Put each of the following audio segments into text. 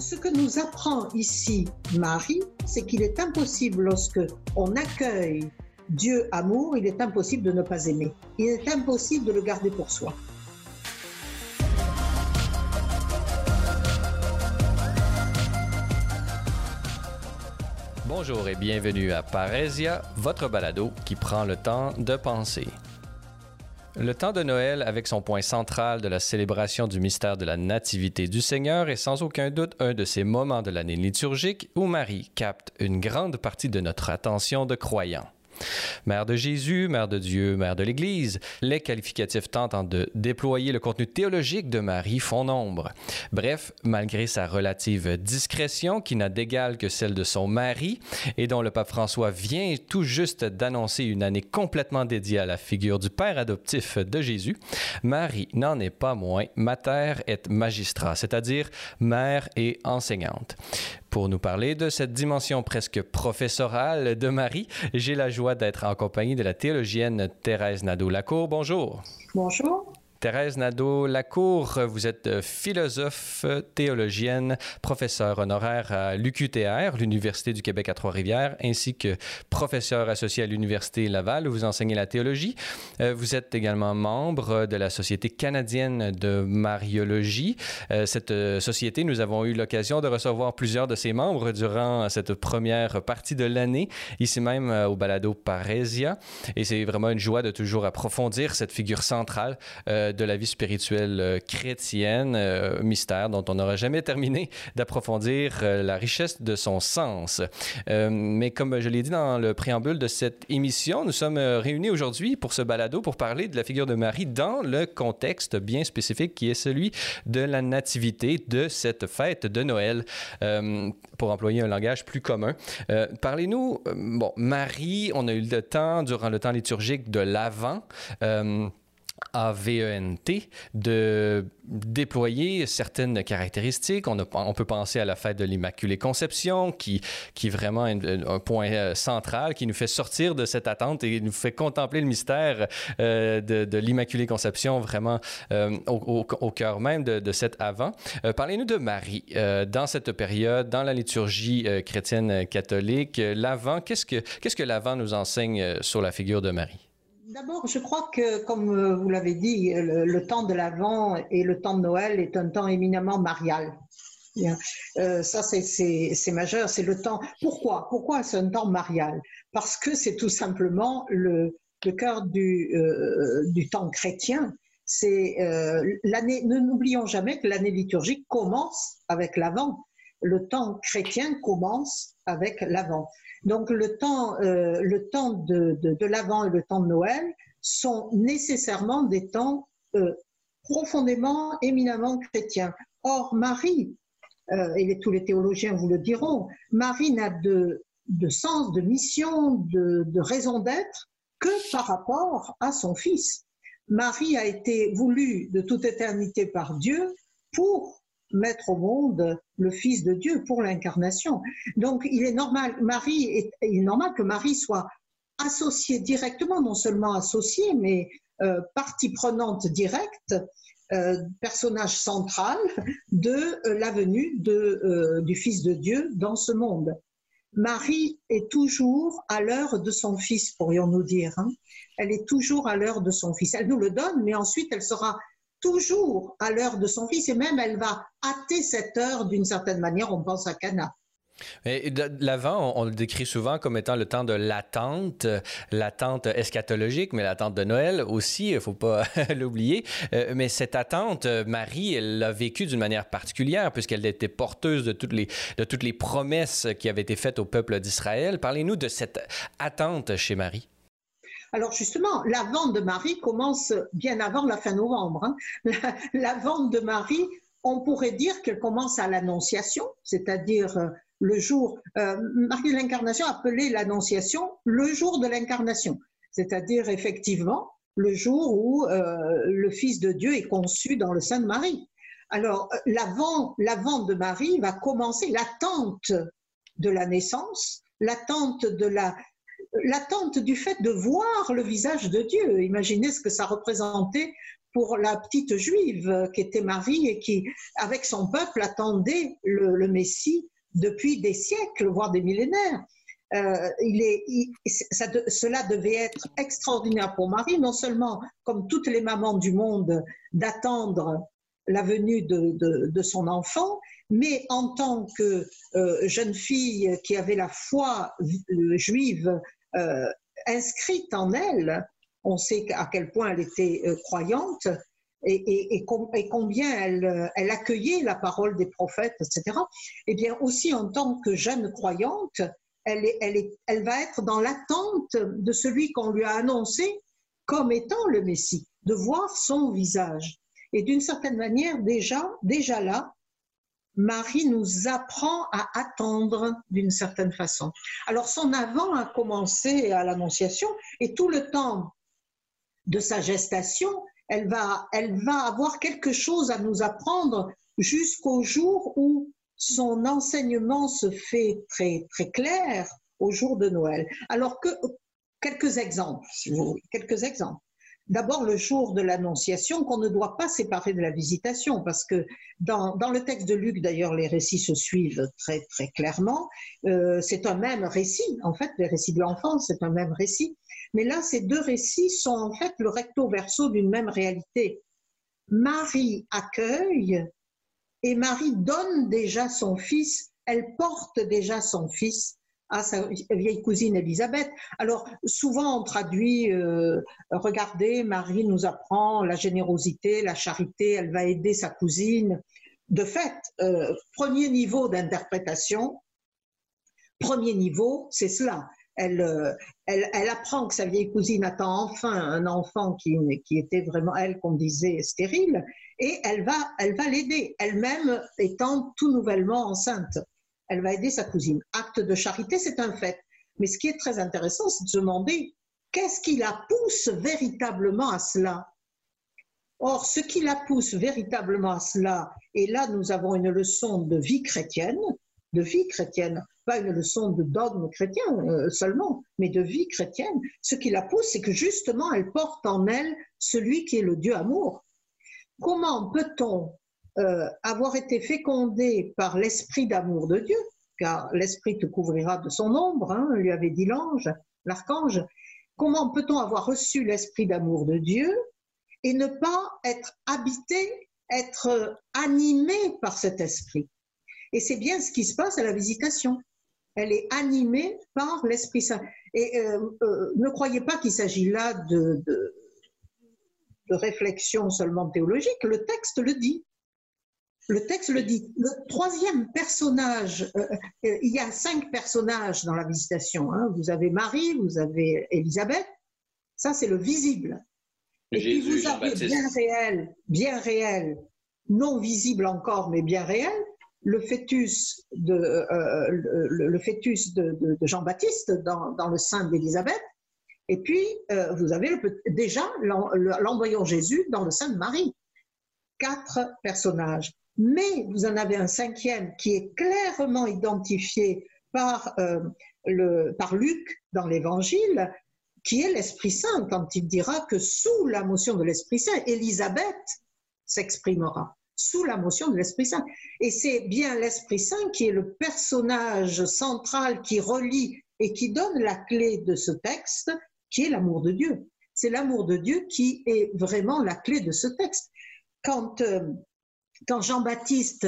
ce que nous apprend ici Marie, c'est qu'il est impossible lorsque on accueille Dieu amour, il est impossible de ne pas aimer. Il est impossible de le garder pour soi. Bonjour et bienvenue à Parésia, votre balado qui prend le temps de penser. Le temps de Noël, avec son point central de la célébration du mystère de la Nativité du Seigneur, est sans aucun doute un de ces moments de l'année liturgique où Marie capte une grande partie de notre attention de croyants. Mère de Jésus, Mère de Dieu, Mère de l'Église, les qualificatifs tentant de déployer le contenu théologique de Marie font nombre. Bref, malgré sa relative discrétion qui n'a d'égal que celle de son mari et dont le pape François vient tout juste d'annoncer une année complètement dédiée à la figure du père adoptif de Jésus, Marie n'en est pas moins mater et magistrat, c'est-à-dire mère et enseignante. Pour nous parler de cette dimension presque professorale de Marie, j'ai la joie d'être en compagnie de la théologienne Thérèse Nadeau-Lacour. Bonjour. Bonjour. Thérèse Nadeau-Lacour, vous êtes euh, philosophe, théologienne, professeure honoraire à l'UQTR, l'Université du Québec à Trois-Rivières, ainsi que professeur associé à l'Université Laval où vous enseignez la théologie. Euh, vous êtes également membre de la Société canadienne de mariologie. Euh, cette société, nous avons eu l'occasion de recevoir plusieurs de ses membres durant cette première partie de l'année, ici même au Balado Parésia. Et c'est vraiment une joie de toujours approfondir cette figure centrale de la vie spirituelle euh, chrétienne, euh, mystère dont on n'aura jamais terminé d'approfondir euh, la richesse de son sens. mais comme je l'ai dit dans le préambule de cette émission, nous sommes réunis aujourd'hui pour ce balado pour parler de la figure de Marie dans le contexte bien spécifique qui est celui de la nativité de cette fête de Noël, pour employer un langage plus commun. Parlez-nous, bon, Marie, on a eu le temps, durant le temps liturgique de l'Avent, AVENT de déployer certaines caractéristiques. On, peut penser à la fête de l'Immaculée Conception, qui, est vraiment un, point euh, central, qui nous fait sortir de cette attente et nous fait contempler le mystère euh, de, l'Immaculée Conception vraiment euh, au, cœur même de, cet avant. Parlez-nous de Marie dans cette période, dans la liturgie chrétienne catholique. L'avant, qu'est-ce que, qu'est-ce que l'avant nous enseigne sur la figure de Marie? D'abord, je crois que, comme euh, vous l'avez dit, le, le temps de l'Avent et le temps de Noël est un temps éminemment marial. Euh, ça, c'est majeur. C'est le temps. Pourquoi? Pourquoi c'est un temps marial? Parce que c'est tout simplement le, cœur du, euh, temps chrétien. Euh. Ne n'oublions jamais que l'année liturgique commence avec l'Avent. Le temps chrétien commence avec l'Avent. Donc le temps, euh, le temps de, de, l'Avent et le temps de Noël sont nécessairement des temps euh, profondément, éminemment chrétiens. Or, Marie, euh, et tous les théologiens vous le diront, Marie n'a de, de sens, de mission, de, de raison d'être que par rapport à son Fils. Marie a été voulue de toute éternité par Dieu pour mettre au monde le Fils de Dieu pour l'incarnation. Donc, il est normal, Marie est, normal que Marie soit associée directement, non seulement associée, mais euh, partie prenante directe, euh, personnage central de euh, la venue de, euh, du Fils de Dieu dans ce monde. Marie est toujours à l'heure de son Fils, pourrions-nous dire. Hein. Elle est toujours à l'heure de son Fils. Elle nous le donne, mais ensuite elle sera toujours à l'heure de son fils et même elle va hâter cette heure d'une certaine manière. On pense à Cana. L'avant, on, on, le décrit souvent comme étant le temps de l'attente, l'attente eschatologique, mais l'attente de Noël aussi, il faut pas l'oublier. Euh, mais cette attente, Marie, elle l'a vécue d'une manière particulière puisqu'elle était porteuse de toutes les promesses qui avaient été faites au peuple d'Israël. Parlez-nous de cette attente chez Marie. Alors justement, la vente de Marie commence bien avant la fin novembre. Hein. La, vente de Marie, on pourrait dire qu'elle commence à l'Annonciation, c'est-à-dire euh, le jour, euh, Marie de l'Incarnation appelait l'Annonciation le jour de l'Incarnation, c'est-à-dire effectivement le jour où euh, le Fils de Dieu est conçu dans le sein de Marie. Alors, euh, la vente, la vente de Marie va commencer, l'attente de la naissance, l'attente de la, l'attente du fait de voir le visage de Dieu. Imaginez ce que ça représentait pour la petite juive qui était Marie et qui, avec son peuple, attendait le, Messie depuis des siècles, voire des millénaires. Euh, il est, cela devait être extraordinaire pour Marie, non seulement comme toutes les mamans du monde, d'attendre la venue de, son enfant, mais en tant que euh, jeune fille qui avait la foi euh, juive inscrite en elle, on sait à quel point elle était euh, croyante et, combien elle, elle, accueillait la parole des prophètes, etc. Eh bien, aussi en tant que jeune croyante, elle, elle, elle va être dans l'attente de celui qu'on lui a annoncé comme étant le Messie, de voir son visage. Et d'une certaine manière, déjà, déjà là, Marie nous apprend à attendre d'une certaine façon. Alors son avant a commencé à l'Annonciation et tout le temps de sa gestation, elle va, avoir quelque chose à nous apprendre jusqu'au jour où son enseignement se fait très, très clair au jour de Noël. Alors que quelques exemples, si vous voulez, quelques exemples. D'abord, le jour de l'Annonciation, qu'on ne doit pas séparer de la visitation, parce que dans, dans le texte de Luc, d'ailleurs, les récits se suivent très, très clairement. Euh, c'est un même récit, en fait, les récits de l'enfance, c'est un même récit. Mais là, ces deux récits sont en fait le recto verso d'une même réalité. Marie accueille et Marie donne déjà son fils, elle porte déjà son fils à sa vieille cousine Elisabeth. Alors souvent on traduit, euh, regardez, Marie nous apprend la générosité, la charité, elle va aider sa cousine. De fait, euh, premier niveau d'interprétation, premier niveau, c'est cela. Euh, elle, elle, apprend que sa vieille cousine attend enfin un enfant qui, qui était vraiment, elle, qu'on disait stérile, et elle va, elle va l'aider, elle-même étant tout nouvellement enceinte. Elle va aider sa cousine. Acte de charité, c'est un fait. Mais ce qui est très intéressant, c'est de se demander qu'est-ce qui la pousse véritablement à cela? Or, ce qui la pousse véritablement à cela, et là nous avons une leçon de vie chrétienne, de vie chrétienne, pas une leçon de dogme chrétien euh, seulement, mais de vie chrétienne. Ce qui la pousse, c'est que justement, elle porte en elle celui qui est le Dieu amour. Comment peut-on euh, avoir été fécondé par l'esprit d'amour de Dieu, car l'esprit te couvrira de son ombre, hein, lui avait dit l'ange, l'archange, comment peut-on avoir reçu l'esprit d'amour de Dieu et ne pas être habité, être animé par cet esprit? Et c'est bien ce qui se passe à la visitation. Elle est animée par l'Esprit Saint. Et euh, euh, ne croyez pas qu'il s'agit là de, de, réflexion seulement théologique, le texte le dit. Le texte le dit. Le troisième personnage, euh, il y a cinq personnages dans la visitation. Hein. Vous avez Marie, vous avez Élisabeth, ça c'est le visible. Et puis vous avez bien réel, bien réel, non visible encore, mais bien réel, le fœtus de, euh, le, fœtus de, Jean-Baptiste dans, le sein d'Élisabeth, et puis euh, vous avez déjà l'embryon Jésus dans le sein de Marie. Quatre personnages. Mais vous en avez un cinquième qui est clairement identifié par, euh, le, par Luc dans l'Évangile, qui est l'Esprit Saint, quand il dira que sous la motion de l'Esprit Saint, Élisabeth s'exprimera sous la motion de l'Esprit Saint. Et c'est bien l'Esprit Saint qui est le personnage central qui relie et qui donne la clé de ce texte, qui est l'amour de Dieu. C'est l'amour de Dieu qui est vraiment la clé de ce texte. Quand, euh, quand Jean-Baptiste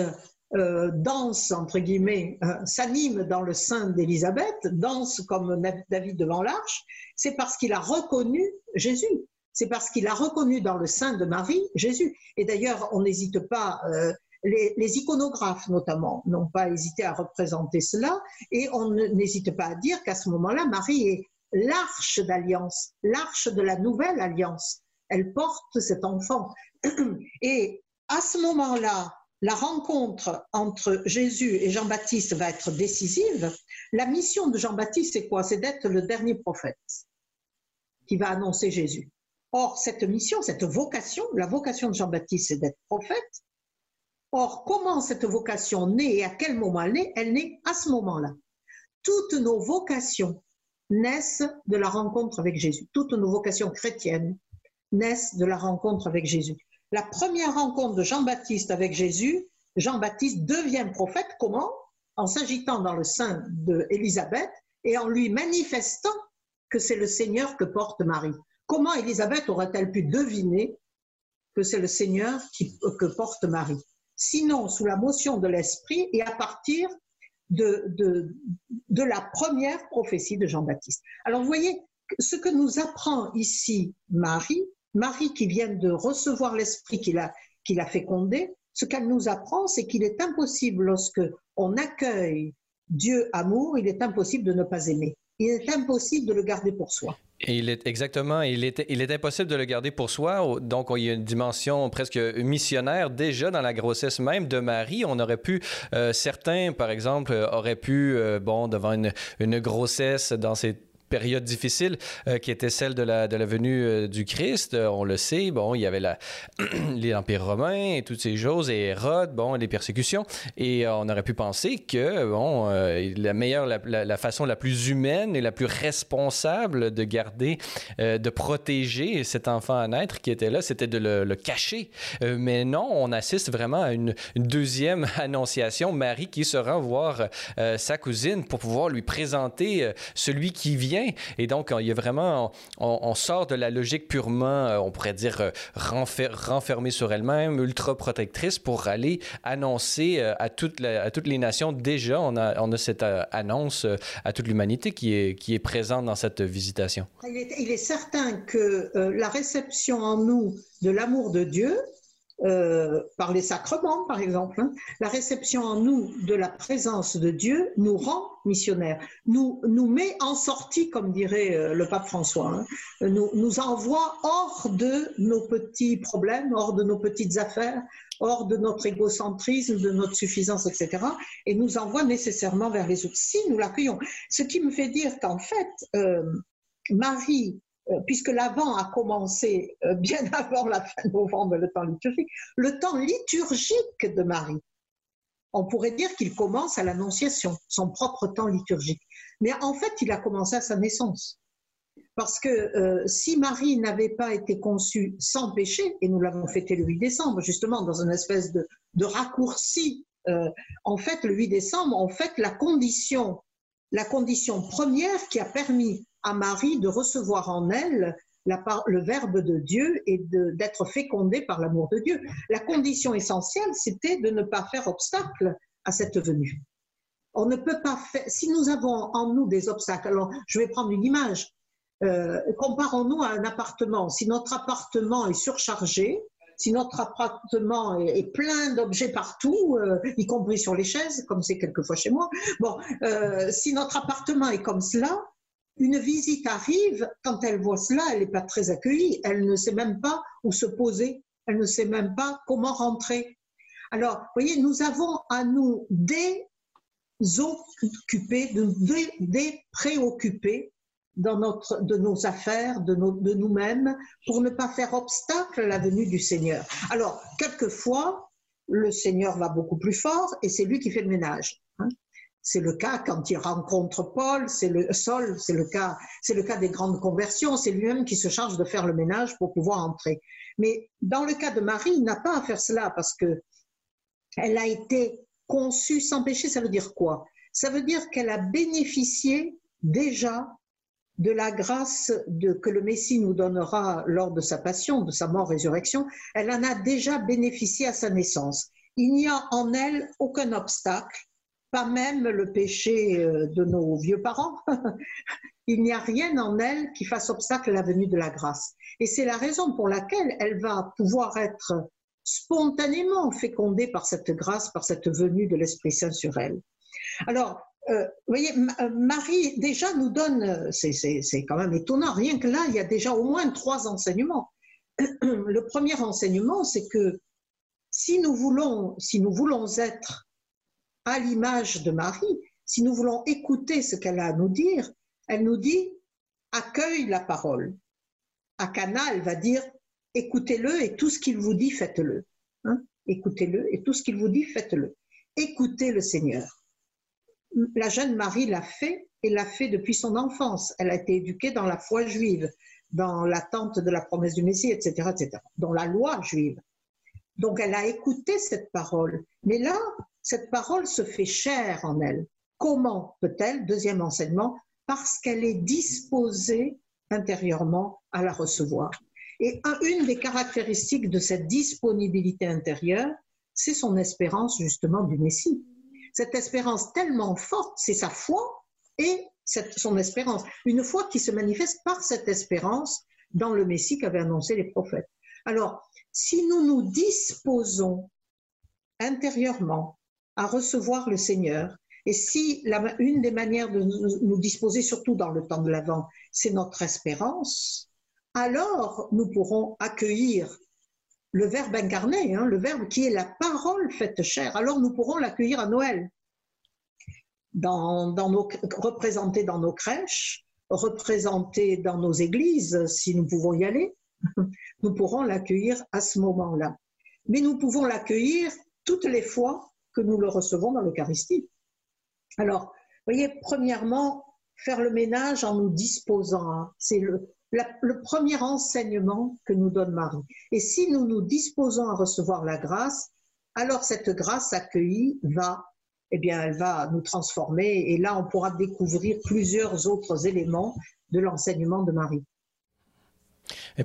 euh, danse, entre guillemets, euh, s'anime dans le sein d'Élisabeth, danse comme David devant l'arche, c'est parce qu'il a reconnu Jésus c'est parce qu'il a reconnu dans le sein de Marie Jésus. Et d'ailleurs, on n'hésite pas, euh, les, iconographes notamment n'ont pas hésité à représenter cela, et on n'hésite pas à dire qu'à ce moment-là, Marie est l'arche d'alliance, l'arche de la nouvelle alliance. Elle porte cet enfant. Et à ce moment-là, la rencontre entre Jésus et Jean-Baptiste va être décisive. La mission de Jean-Baptiste, c'est quoi? C'est d'être le dernier prophète qui va annoncer Jésus. Or, cette mission, cette vocation, la vocation de Jean-Baptiste, c'est d'être prophète. Or, comment cette vocation naît et à quel moment elle naît? Elle naît à ce moment-là. Toutes nos vocations naissent de la rencontre avec Jésus. Toutes nos vocations chrétiennes naissent de la rencontre avec Jésus. La première rencontre de Jean-Baptiste avec Jésus, Jean-Baptiste devient prophète. Comment? En s'agitant dans le sein d'Élisabeth et en lui manifestant que c'est le Seigneur que porte Marie. Comment Élisabeth aurait-elle pu deviner que c'est le Seigneur qui, que porte Marie? Sinon, sous la motion de l'Esprit et à partir de, de, de la première prophétie de Jean-Baptiste. Alors, vous voyez, ce que nous apprend ici Marie, Marie qui vient de recevoir l'Esprit qu'il a, qu'il a fécondé, ce qu'elle nous apprend, c'est qu'il est impossible, lorsque on accueille Dieu amour, il est impossible de ne pas aimer. Il est impossible de le garder pour soi. Il est exactement, il est, il est impossible de le garder pour soi. Donc, il y a une dimension presque missionnaire déjà dans la grossesse même de Marie. On aurait pu, euh, certains, par exemple, auraient pu, euh, bon, devant une, une grossesse dans ces période difficile euh, qui était celle de la, de la venue euh, du Christ. Euh, on le sait, bon, il y avait l'Empire romain et toutes ces choses, et Hérode, bon, les persécutions. Et on aurait pu penser que, bon, la meilleure, la, façon la plus humaine et la plus responsable de garder, de protéger cet enfant à naître qui était là, c'était de le, cacher. mais non, on assiste vraiment à une, une, deuxième annonciation. Marie qui se rend voir sa cousine pour pouvoir lui présenter celui qui vient et donc, il y a vraiment, on, sort de la logique purement, euh, on pourrait dire, euh, renfermée sur elle-même, ultra protectrice, pour aller annoncer euh, à, toutes les nations. Déjà, on a, cette annonce à toute l'humanité qui est, présente dans cette visitation. il est certain que la réception en nous de l'amour de Dieu, par les sacrements, par exemple. Hein. La réception en nous de la présence de Dieu nous rend missionnaires, nous, nous met en sortie, comme dirait euh, le pape François, hein. nous, nous envoie hors de nos petits problèmes, hors de nos petites affaires, hors de notre égocentrisme, de notre suffisance, etc., et nous envoie nécessairement vers les autres, si nous l'accueillons. Ce qui me fait dire qu'en fait, euh, Marie euh, puisque l'avant a commencé euh, bien avant la fin novembre, le temps liturgique, le temps liturgique de Marie. On pourrait dire qu'il commence à l'Annonciation, son propre temps liturgique. Mais en fait, il a commencé à sa naissance. Parce que euh, si Marie n'avait pas été conçue sans péché, et nous l'avons fêté le 8 décembre, justement dans une espèce de, raccourci, en fait, le 8 décembre, en fait, la condition, la condition première qui a permis à Marie de recevoir en elle le Verbe de Dieu et d'être fécondée par l'amour de Dieu. La condition essentielle, c'était de ne pas faire obstacle à cette venue. On ne peut pas faire, si nous avons en nous des obstacles, alors je vais prendre une image, euh, comparons-nous à un appartement. Si notre appartement est surchargé, si notre appartement est, plein d'objets partout, euh, y compris sur les chaises, comme c'est quelquefois chez moi, bon, euh, si notre appartement est comme cela, une visite arrive, quand elle voit cela, elle n'est pas très accueillie, elle ne sait même pas où se poser, elle ne sait même pas comment rentrer. Alors, vous voyez, nous avons à nous des préoccupés dans de nos affaires, de nous-mêmes, pour ne pas faire obstacle à la venue du Seigneur. Alors, quelquefois, le Seigneur va beaucoup plus fort et c'est lui qui fait le ménage. C'est le cas quand il rencontre Paul, c'est le Sol, c'est le cas, c'est le cas des grandes conversions, c'est lui-même qui se charge de faire le ménage pour pouvoir entrer. Mais dans le cas de Marie, il n'a pas à faire cela parce que elle a été conçue sans péché. Ça veut dire quoi? Ça veut dire qu'elle a bénéficié déjà de la grâce que le Messie nous donnera lors de sa passion, de sa mort-résurrection. Elle en a déjà bénéficié à sa naissance. Il n'y a en elle aucun obstacle pas même le péché euh, de nos vieux parents. Il n'y a rien en elle qui fasse obstacle à la venue de la grâce. Et c'est la raison pour laquelle elle va pouvoir être spontanément fécondée par cette grâce, par cette venue de l'Esprit Saint sur elle. Alors, euh, vous voyez, euh, Marie déjà nous donne, c'est quand même étonnant, rien que là, il y a déjà au moins trois enseignements. Le premier enseignement, c'est que si nous voulons, si nous voulons être à l'image de Marie, si nous voulons écouter ce qu'elle a à nous dire, elle nous dit accueille la parole. À Cana, elle va dire écoutez-le et tout ce qu'il vous dit, faites-le. Hein? écoutez-le et tout ce qu'il vous dit, faites-le. Écoutez le Seigneur. La jeune Marie l'a fait et l'a fait depuis son enfance. Elle a été éduquée dans la foi juive. dans l'attente de la promesse du Messie, etc., etc., dans la loi juive. Donc elle a écouté cette parole. Mais là, cette parole se fait chair en elle. Comment peut-elle, deuxième enseignement, parce qu'elle est disposée intérieurement à la recevoir? Et une des caractéristiques de cette disponibilité intérieure, c'est son espérance justement du Messie. Cette espérance tellement forte, c'est sa foi et son espérance. Une foi qui se manifeste par cette espérance dans le Messie qu'avaient annoncé les prophètes. Alors, si nous nous disposons intérieurement à recevoir le Seigneur, et si une des manières de nous, disposer, surtout dans le temps de l'Avent, c'est notre espérance, alors nous pourrons accueillir le Verbe incarné, hein, le Verbe qui est la parole faite chair. Alors nous pourrons l'accueillir à Noël, dans, nos, représenté dans nos crèches, représenté dans nos églises, si nous pouvons y aller. Nous pourrons l'accueillir à ce moment-là. Mais nous pouvons l'accueillir toutes les fois que nous le recevons dans l'Eucharistie. Alors, vous voyez, premièrement, faire le ménage en nous disposant. Hein. C'est le, le premier enseignement que nous donne Marie. Et si nous nous disposons à recevoir la grâce, alors cette grâce accueillie va, eh bien, elle va nous transformer. Et là, on pourra découvrir plusieurs autres éléments de l'enseignement de Marie.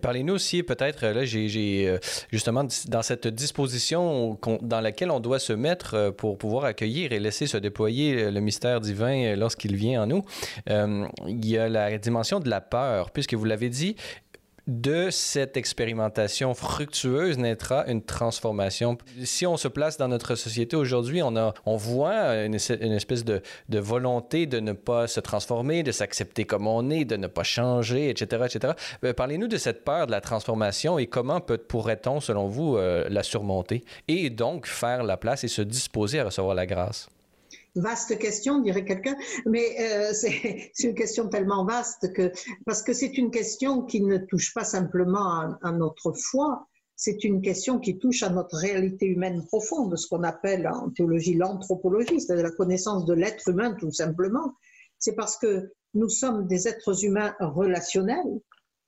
Parlez-nous aussi, peut-être, là, j'ai euh, justement dans cette disposition dans laquelle on doit se mettre euh, pour pouvoir accueillir et laisser se déployer le mystère divin lorsqu'il vient en nous, euh, il y a la dimension de la peur, puisque vous l'avez dit, de cette expérimentation fructueuse naîtra une transformation. Si on se place dans notre société aujourd'hui, on, on voit une, espèce de, de, volonté de ne pas se transformer, de s'accepter comme on est, de ne pas changer, etc. etc. Euh, parlez-nous de cette peur de la transformation et comment pourrait-on, selon vous, euh, la surmonter et donc faire la place et se disposer à recevoir la grâce? Vaste question, dirait quelqu'un, mais euh, c'est une question tellement vaste que, parce que c'est une question qui ne touche pas simplement à, notre foi, c'est une question qui touche à notre réalité humaine profonde, ce qu'on appelle en théologie l'anthropologie, c'est-à-dire la connaissance de l'être humain tout simplement. C'est parce que nous sommes des êtres humains relationnels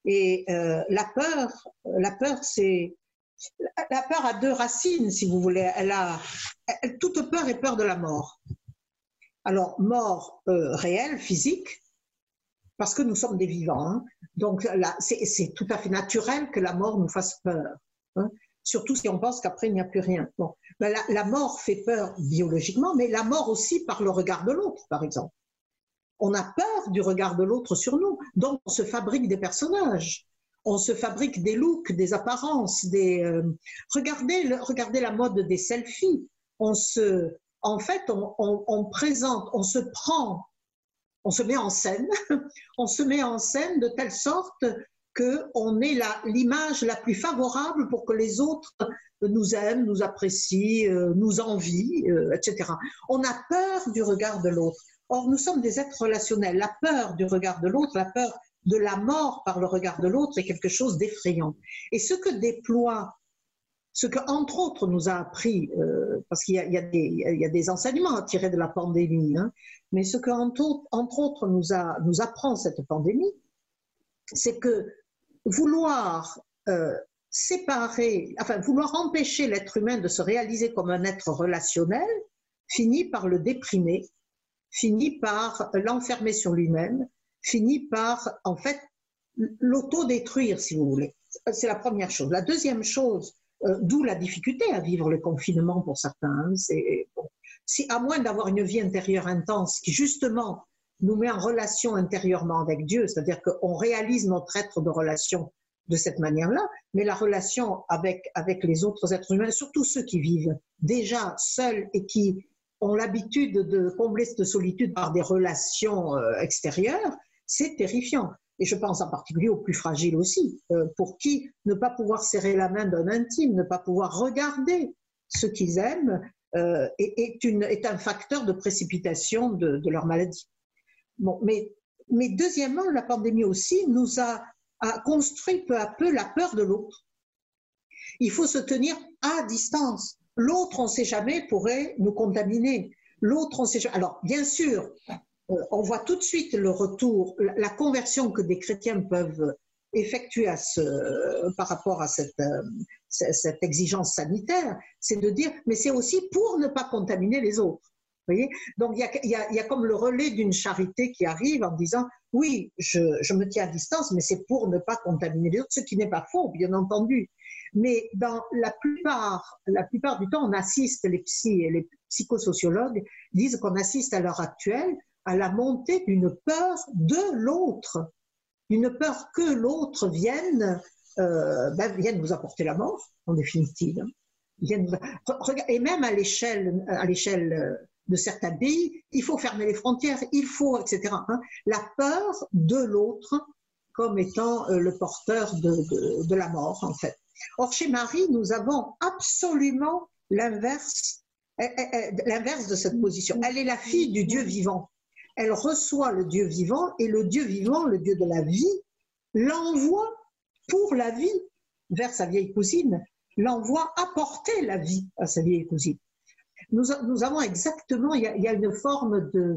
et euh, la peur, la peur, c'est la peur a deux racines, si vous voulez. Elle a toute peur est peur de la mort. Alors, mort euh, réelle, physique, parce que nous sommes des vivants. Hein. Donc, c'est tout à fait naturel que la mort nous fasse peur. Hein. Surtout si on pense qu'après, il n'y a plus rien. Ben, la, mort fait peur biologiquement, mais la mort aussi par le regard de l'autre, par exemple. On a peur du regard de l'autre sur nous. Donc, on se fabrique des personnages. On se fabrique des looks, des apparences. Des, euh, regardez, regardez la mode des selfies. On se, en fait, on, présente, on se prend, on se met en scène, on se met en scène de telle sorte qu'on est l'image la, plus favorable pour que les autres nous aiment, nous apprécient, euh, nous envient, euh, etc. On a peur du regard de l'autre. Or, nous sommes des êtres relationnels. La peur du regard de l'autre, la peur de la mort par le regard de l'autre est quelque chose d'effrayant. Et ce que déploie ce que, entre autres, nous a appris, euh, parce qu'il y, a des enseignements à tirer de la pandémie, hein, mais ce que, entre, autres, nous apprend cette pandémie, c'est que vouloir euh, séparer, enfin, vouloir empêcher l'être humain de se réaliser comme un être relationnel, finit par le déprimer, finit par l'enfermer sur lui-même, finit par, en fait, l'autodétruire, si vous voulez. C'est la première chose. La deuxième chose, euh, d'où la difficulté à vivre le confinement pour certains. Hein. À moins d'avoir une vie intérieure intense qui justement nous met en relation intérieurement avec Dieu, c'est-à-dire qu'on réalise notre être de relation de cette manière-là, mais la relation avec, avec les autres êtres humains, surtout ceux qui vivent déjà seuls et qui ont l'habitude de combler cette solitude par des relations euh, extérieures, c'est terrifiant et je pense en particulier aux plus fragiles aussi, euh, pour qui ne pas pouvoir serrer la main d'un intime, ne pas pouvoir regarder ce qu'ils aiment euh, est, un facteur de précipitation de, leur maladie. Bon, mais, deuxièmement, la pandémie aussi nous a, a construit peu à peu la peur de l'autre. Il faut se tenir à distance. L'autre, on ne sait jamais, pourrait nous contaminer. L'autre, on sait jamais. Alors, bien sûr, on voit tout de suite le retour, la conversion que des chrétiens peuvent effectuer ce, par rapport à cette, euh, cette exigence sanitaire, c'est de dire, mais c'est aussi pour ne pas contaminer les autres. Vous voyez? Donc il y, a, comme le relais d'une charité qui arrive en disant, oui, je, me tiens à distance, mais c'est pour ne pas contaminer les autres, ce qui n'est pas faux, bien entendu. Mais dans la plupart, la plupart du temps, on assiste, les psychosociologues disent qu'on assiste à l'heure actuelle à la montée d'une peur de l'autre, une peur que l'autre vienne, euh, ben, vienne nous apporter la mort, en définitive. Et même à l'échelle, à l'échelle de certains pays, il faut fermer les frontières, il faut, etc. Hein. La peur de l'autre comme étant euh, le porteur de, de, de la mort, en fait. Or, chez Marie, nous avons absolument l'inverse, eh, eh, eh, l'inverse de cette position. Elle est la fille du Dieu vivant. Elle reçoit le Dieu vivant et le Dieu vivant, le Dieu de la vie, l'envoie pour la vie vers sa vieille cousine, l'envoie apporter la vie à sa vieille cousine. Nous, avons exactement, il y, a, il y a une forme de,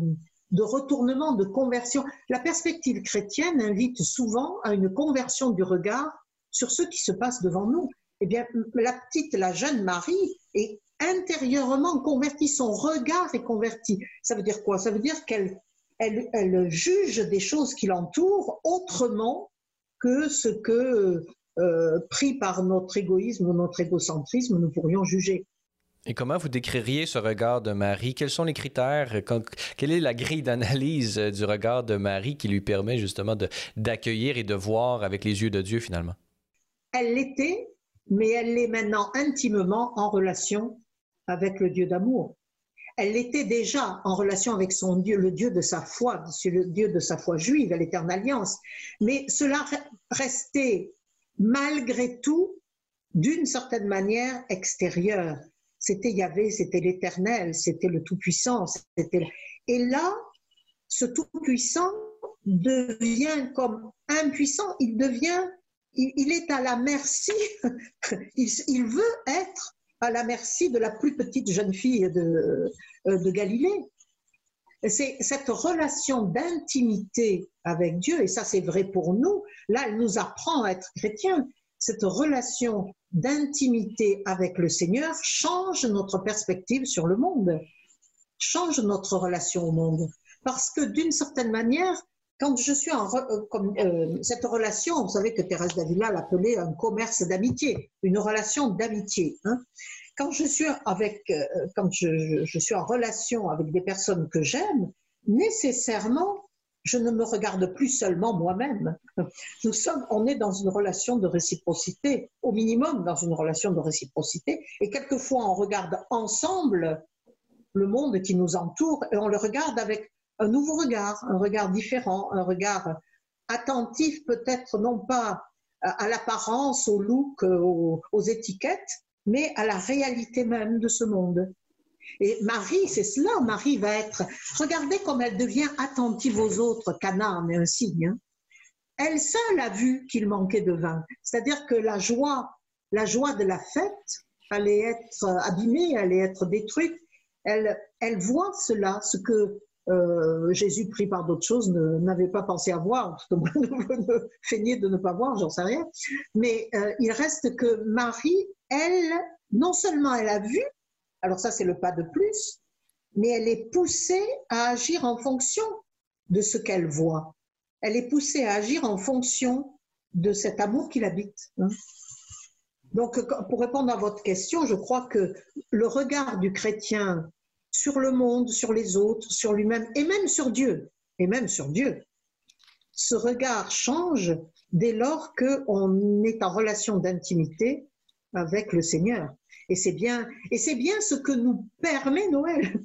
de retournement, de conversion. La perspective chrétienne invite souvent à une conversion du regard sur ce qui se passe devant nous. Eh bien, la petite, la jeune Marie est intérieurement convertie, son regard est converti. Ça veut dire quoi? Ça veut dire qu'elle elle, elle, juge des choses qui l'entourent autrement que ce que, euh, pris par notre égoïsme ou notre égocentrisme, nous pourrions juger. Et comment vous décririez ce regard de Marie? Quels sont les critères? Quelle est la grille d'analyse du regard de Marie qui lui permet justement d'accueillir et de voir avec les yeux de Dieu finalement? Elle l'était, mais elle l'est maintenant intimement en relation avec le Dieu d'amour. Elle l'était déjà en relation avec son Dieu, le Dieu de sa foi, le Dieu de sa foi juive, l'éternelle alliance. Mais cela restait malgré tout d'une certaine manière extérieure. C'était Yahvé, c'était l'éternel, c'était le Tout-Puissant. Et là, ce Tout-Puissant devient comme impuissant, il devient il, est à la merci, il, veut être à la merci de la plus petite jeune fille de, euh, de Galilée. C'est cette relation d'intimité avec Dieu, et ça c'est vrai pour nous, là elle nous apprend à être chrétiens, cette relation d'intimité avec le Seigneur change notre perspective sur le monde, change notre relation au monde. Parce que d'une certaine manière, quand je suis en euh, comme, euh, cette relation, vous savez que Thérèse Davila l'appelait un commerce d'amitié, une relation d'amitié. Hein. Quand je suis avec, euh, quand je, je, suis en relation avec des personnes que j'aime, nécessairement, je ne me regarde plus seulement moi-même. Nous sommes, on est dans une relation de réciprocité, au minimum dans une relation de réciprocité, et quelquefois on regarde ensemble le monde qui nous entoure et on le regarde avec un nouveau regard, un regard différent, un regard attentif peut-être non pas à l'apparence, au look, aux, aux, étiquettes, mais à la réalité même de ce monde. Et Marie, c'est cela, Marie va être, regardez comme elle devient attentive aux autres, Canaan est un signe. Hein. Elle seule a vu qu'il manquait de vin, c'est-à-dire que la joie, la joie de la fête allait être abîmée, allait être détruite. Elle, elle voit cela, ce que euh, Jésus, pris par d'autres choses, n'avait pas pensé à voir, feignait de ne pas voir, j'en sais rien. Mais euh, il reste que Marie, elle, non seulement elle a vu, alors ça c'est le pas de plus, mais elle est poussée à agir en fonction de ce qu'elle voit. Elle est poussée à agir en fonction de cet amour qui l'habite. Hein. Donc, pour répondre à votre question, je crois que le regard du chrétien sur le monde, sur les autres, sur lui-même et même sur Dieu, et même sur Dieu. Ce regard change dès lors qu'on est en relation d'intimité avec le Seigneur. Et c'est bien, et c'est bien ce que nous permet Noël.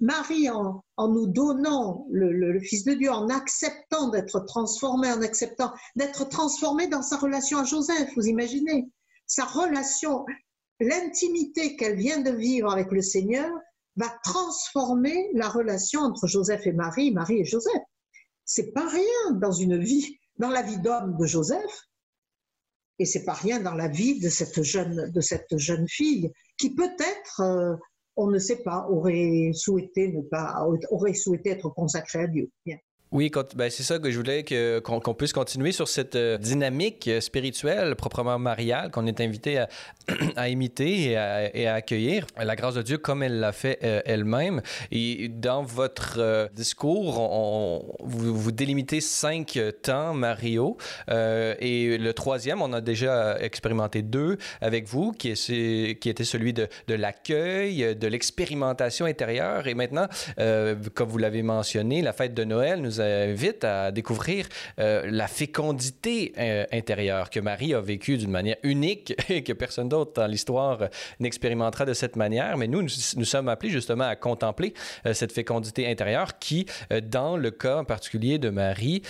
Marie, en, en nous donnant le, le, Fils de Dieu, en acceptant d'être transformé, en acceptant d'être transformé dans sa relation à Joseph, vous imaginez, sa relation, l'intimité qu'elle vient de vivre avec le Seigneur, va transformer la relation entre Joseph et Marie, Marie et Joseph. C'est pas rien dans une vie, dans la vie d'homme de Joseph, et c'est pas rien dans la vie de cette jeune, de cette jeune fille qui peut-être, euh, on ne sait pas, aurait souhaité ne pas, aurait souhaité être consacrée à Dieu. Oui, ben, c'est ça que je voulais qu'on puisse continuer sur cette euh, dynamique spirituelle proprement mariale qu'on est invité à, imiter et à, accueillir. La grâce de Dieu comme elle l'a fait euh, elle-même. Et dans votre euh, discours, vous, délimitez cinq temps Mario. et le troisième, on a déjà expérimenté deux avec vous, qui, est, qui était celui de, l'accueil, de l'expérimentation intérieure. Et maintenant, comme vous l'avez mentionné, la fête de Noël nous invite à découvrir euh, la fécondité euh, intérieure que Marie a vécue d'une manière unique et que personne d'autre dans l'histoire n'expérimentera de cette manière. Mais nous, nous, sommes appelés justement à contempler euh, cette fécondité intérieure qui, dans le cas en particulier de Marie,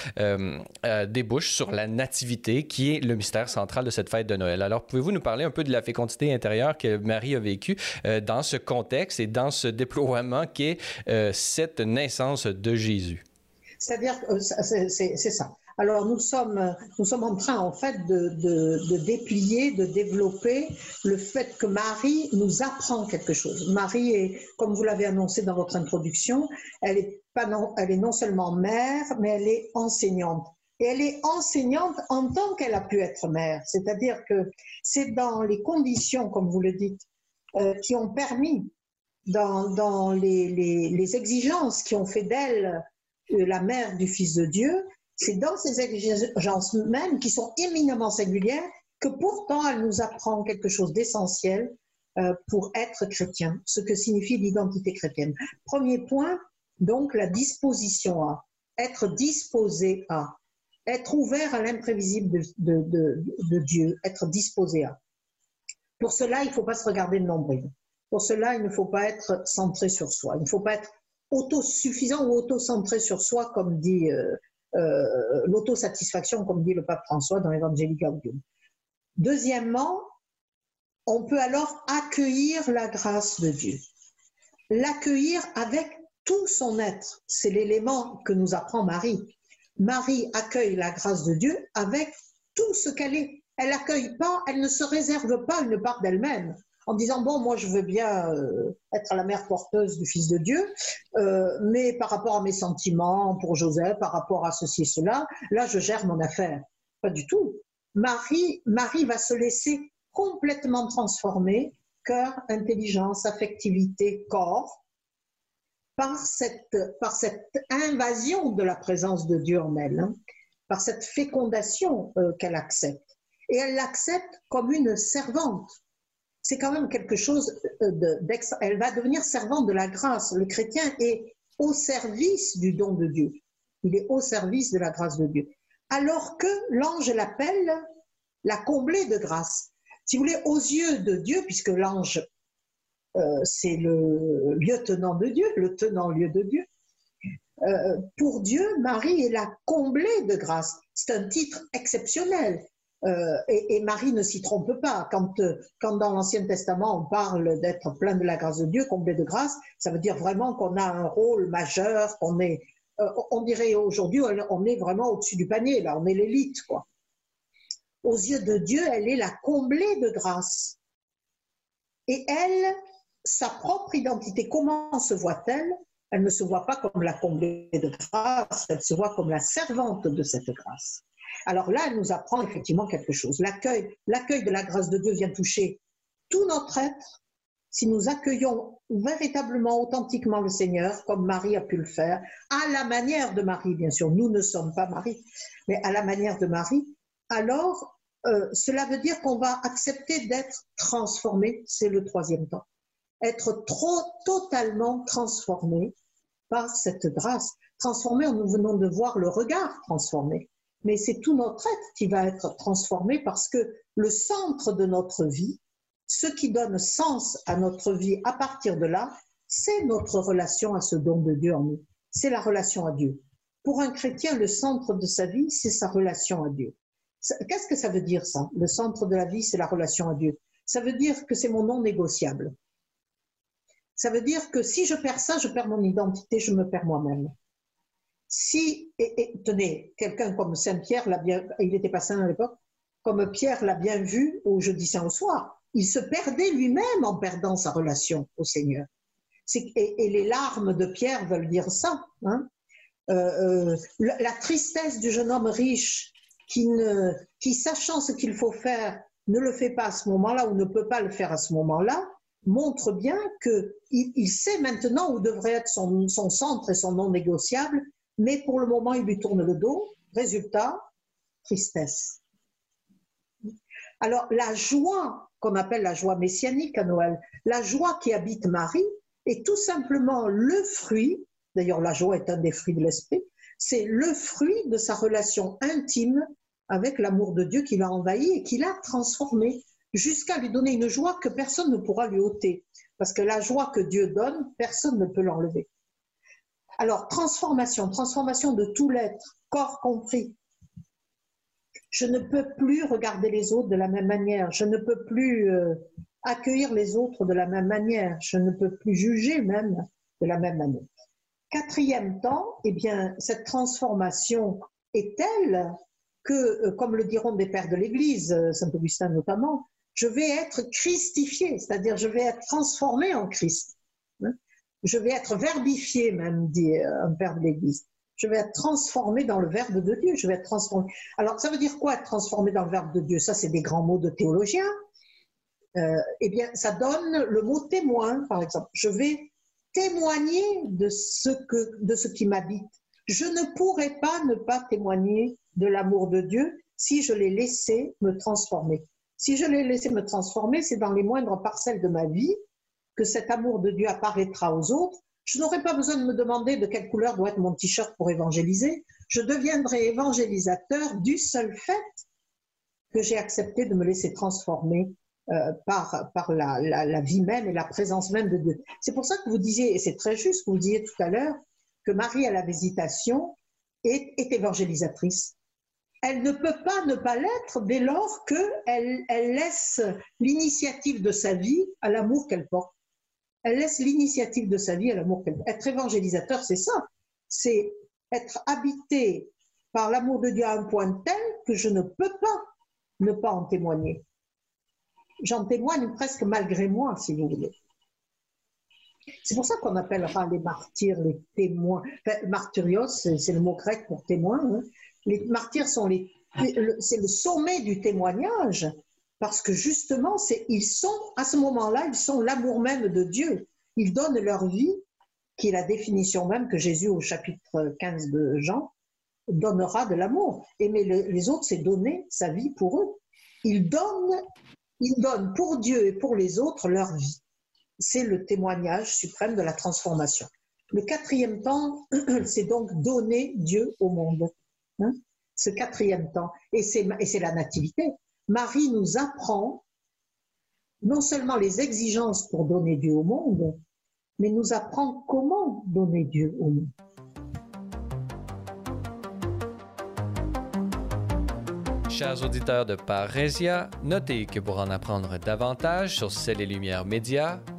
débouche sur la nativité qui est le mystère central de cette fête de Noël. Alors, pouvez-vous nous parler un peu de la fécondité intérieure que Marie a vécue dans ce contexte et dans ce déploiement qu'est cette naissance de Jésus? C'est-à-dire, c'est ça. Alors nous sommes, nous sommes en train en fait de, déplier, de développer le fait que Marie nous apprend quelque chose. Marie est, comme vous l'avez annoncé dans votre introduction, elle est, pas non, elle est non seulement mère, mais elle est enseignante. Et elle est enseignante en tant qu'elle a pu être mère. C'est-à-dire que c'est dans les conditions, comme vous le dites, euh, qui ont permis, dans, dans les, les exigences qui ont fait d'elle la mère du Fils de Dieu, c'est dans ces exigences mêmes qui sont éminemment singulières que pourtant elle nous apprend quelque chose d'essentiel euh, pour être chrétien, ce que signifie l'identité chrétienne. Premier point, donc la disposition à, être disposé à, être ouvert à l'imprévisible de, Dieu, être disposé à. Pour cela, il ne faut pas se regarder le nombril. Pour cela, il ne faut pas être centré sur soi. Il ne faut pas être autosuffisant ou auto-centré sur soi, comme dit euh, euh, l'autosatisfaction, comme dit le pape François dans l'Evangelii Gaudium. Deuxièmement, on peut alors accueillir la grâce de Dieu. L'accueillir avec tout son être. C'est l'élément que nous apprend Marie. Marie accueille la grâce de Dieu avec tout ce qu'elle est. Elle n'accueille pas, elle ne se réserve pas une part d'elle-même en disant bon moi je veux bien euh, être la mère porteuse du Fils de Dieu, euh, mais par rapport à mes sentiments pour Joseph, par rapport à ceci et cela, là je gère mon affaire. Pas du tout. Marie, Marie va se laisser complètement transformer, cœur, intelligence, affectivité, corps, par cette, par cette invasion de la présence de Dieu en elle, hein, par cette fécondation euh, qu'elle accepte. Et elle l'accepte comme une servante c'est quand même quelque chose euh, d'extra. Elle va devenir servante de la grâce. Le chrétien est au service du don de Dieu. Il est au service de la grâce de Dieu. Alors que l'ange l'appelle la comblée de grâce. Si vous voulez, aux yeux de Dieu, puisque l'ange, euh, c'est le lieutenant de Dieu, le tenant lieu de Dieu, euh, pour Dieu, Marie est la comblée de grâce. C'est un titre exceptionnel. Euh, et, Marie ne s'y trompe pas. Quand, euh, quand dans l'Ancien Testament on parle d'être plein de la grâce de Dieu, comblé de grâce, ça veut dire vraiment qu'on a un rôle majeur, qu'on est, euh, on dirait aujourd'hui, on est vraiment au-dessus du panier, là, on est l'élite, quoi. Aux yeux de Dieu, elle est la comblée de grâce. Et elle, sa propre identité, comment se voit-elle? Elle ne se voit pas comme la comblée de grâce, elle se voit comme la servante de cette grâce. Alors là, elle nous apprend effectivement quelque chose. L'accueil, de la grâce de Dieu vient toucher tout notre être. Si nous accueillons véritablement, authentiquement le Seigneur, comme Marie a pu le faire, à la manière de Marie, bien sûr, nous ne sommes pas Marie, mais à la manière de Marie, alors euh, cela veut dire qu'on va accepter d'être transformé, c'est le troisième temps. Être trop totalement transformé par cette grâce. Transformé, nous venons de voir le regard transformé mais c'est tout notre être qui va être transformé parce que le centre de notre vie, ce qui donne sens à notre vie à partir de là, c'est notre relation à ce don de Dieu en nous. C'est la relation à Dieu. Pour un chrétien, le centre de sa vie, c'est sa relation à Dieu. Qu'est-ce que ça veut dire ça? Le centre de la vie, c'est la relation à Dieu. Ça veut dire que c'est mon non négociable. Ça veut dire que si je perds ça, je perds mon identité, je me perds moi-même. Si, et, tenez, quelqu'un comme Saint-Pierre, l'a bien, il était pas saint à l'époque, comme Pierre l'a bien vu au jeudi saint au soir, il se perdait lui-même en perdant sa relation au Seigneur. Et, les larmes de Pierre veulent dire ça. Hein. euh, la, tristesse du jeune homme riche qui, ne, qui sachant ce qu'il faut faire, ne le fait pas à ce moment-là ou ne peut pas le faire à ce moment-là, montre bien qu'il il sait maintenant où devrait être son, son centre et son non négociable, mais pour le moment, il lui tourne le dos. Résultat, tristesse. Alors, la joie qu'on appelle la joie messianique à Noël, la joie qui habite Marie, est tout simplement le fruit, d'ailleurs la joie est un des fruits de l'esprit, c'est le fruit de sa relation intime avec l'amour de Dieu qui l'a envahi et qui l'a transformé jusqu'à lui donner une joie que personne ne pourra lui ôter. Parce que la joie que Dieu donne, personne ne peut l'enlever. Alors, transformation, transformation de tout l'être, corps compris. Je ne peux plus regarder les autres de la même manière. Je ne peux plus euh, accueillir les autres de la même manière. Je ne peux plus juger même de la même manière. Quatrième temps, eh bien, cette transformation est telle que, euh, comme le diront des pères de l'Église, euh, Saint Augustin notamment, je vais être christifié, c'est-à-dire je vais être transformé en Christ. Je vais être verbifié, même, dit euh, un père de l'Église. Je vais être transformé dans le Verbe de Dieu. Je vais être transformé. Alors, ça veut dire quoi être transformé dans le Verbe de Dieu? Ça, c'est des grands mots de théologiens. Euh, eh bien, ça donne le mot témoin, par exemple. Je vais témoigner de ce, que, de ce qui m'habite. Je ne pourrais pas ne pas témoigner de l'amour de Dieu si je l'ai laissé me transformer. Si je l'ai laissé me transformer, c'est dans les moindres parcelles de ma vie que cet amour de Dieu apparaîtra aux autres. Je n'aurai pas besoin de me demander de quelle couleur doit être mon t-shirt pour évangéliser. Je deviendrai évangélisateur du seul fait que j'ai accepté de me laisser transformer euh, par, par la, la, vie même et la présence même de Dieu. C'est pour ça que vous disiez, et c'est très juste, que vous disiez tout à l'heure, que Marie à la visitation est, est évangélisatrice elle ne peut pas ne pas l'être dès lors qu'elle elle laisse l'initiative de sa vie à l'amour qu'elle porte. Elle laisse l'initiative de sa vie à l'amour qu'elle. Être évangélisateur, c'est ça. C'est être habité par l'amour de Dieu à un point tel que je ne peux pas ne pas en témoigner. J'en témoigne presque malgré moi, si vous voulez. C'est pour ça qu'on appellera les martyrs les témoins. Martyrios, c'est le mot grec pour témoin. Hein les martyrs sont les, c'est le sommet du témoignage parce que justement, ils sont, à ce moment-là, ils sont l'amour même de Dieu. Ils donnent leur vie, qui est la définition même que Jésus au chapitre 15 de Jean donnera de l'amour. Aimer les autres, c'est donner sa vie pour eux. Ils donnent, ils donnent pour Dieu et pour les autres leur vie. C'est le témoignage suprême de la transformation. Le quatrième temps, c'est donc donner Dieu au monde. Hein, ce quatrième temps. Et c'est la nativité. Marie nous apprend non seulement les exigences pour donner Dieu au monde, mais nous apprend comment donner Dieu au monde. Chers auditeurs de Parésia, notez que pour en apprendre davantage sur Celles et Lumières Médias,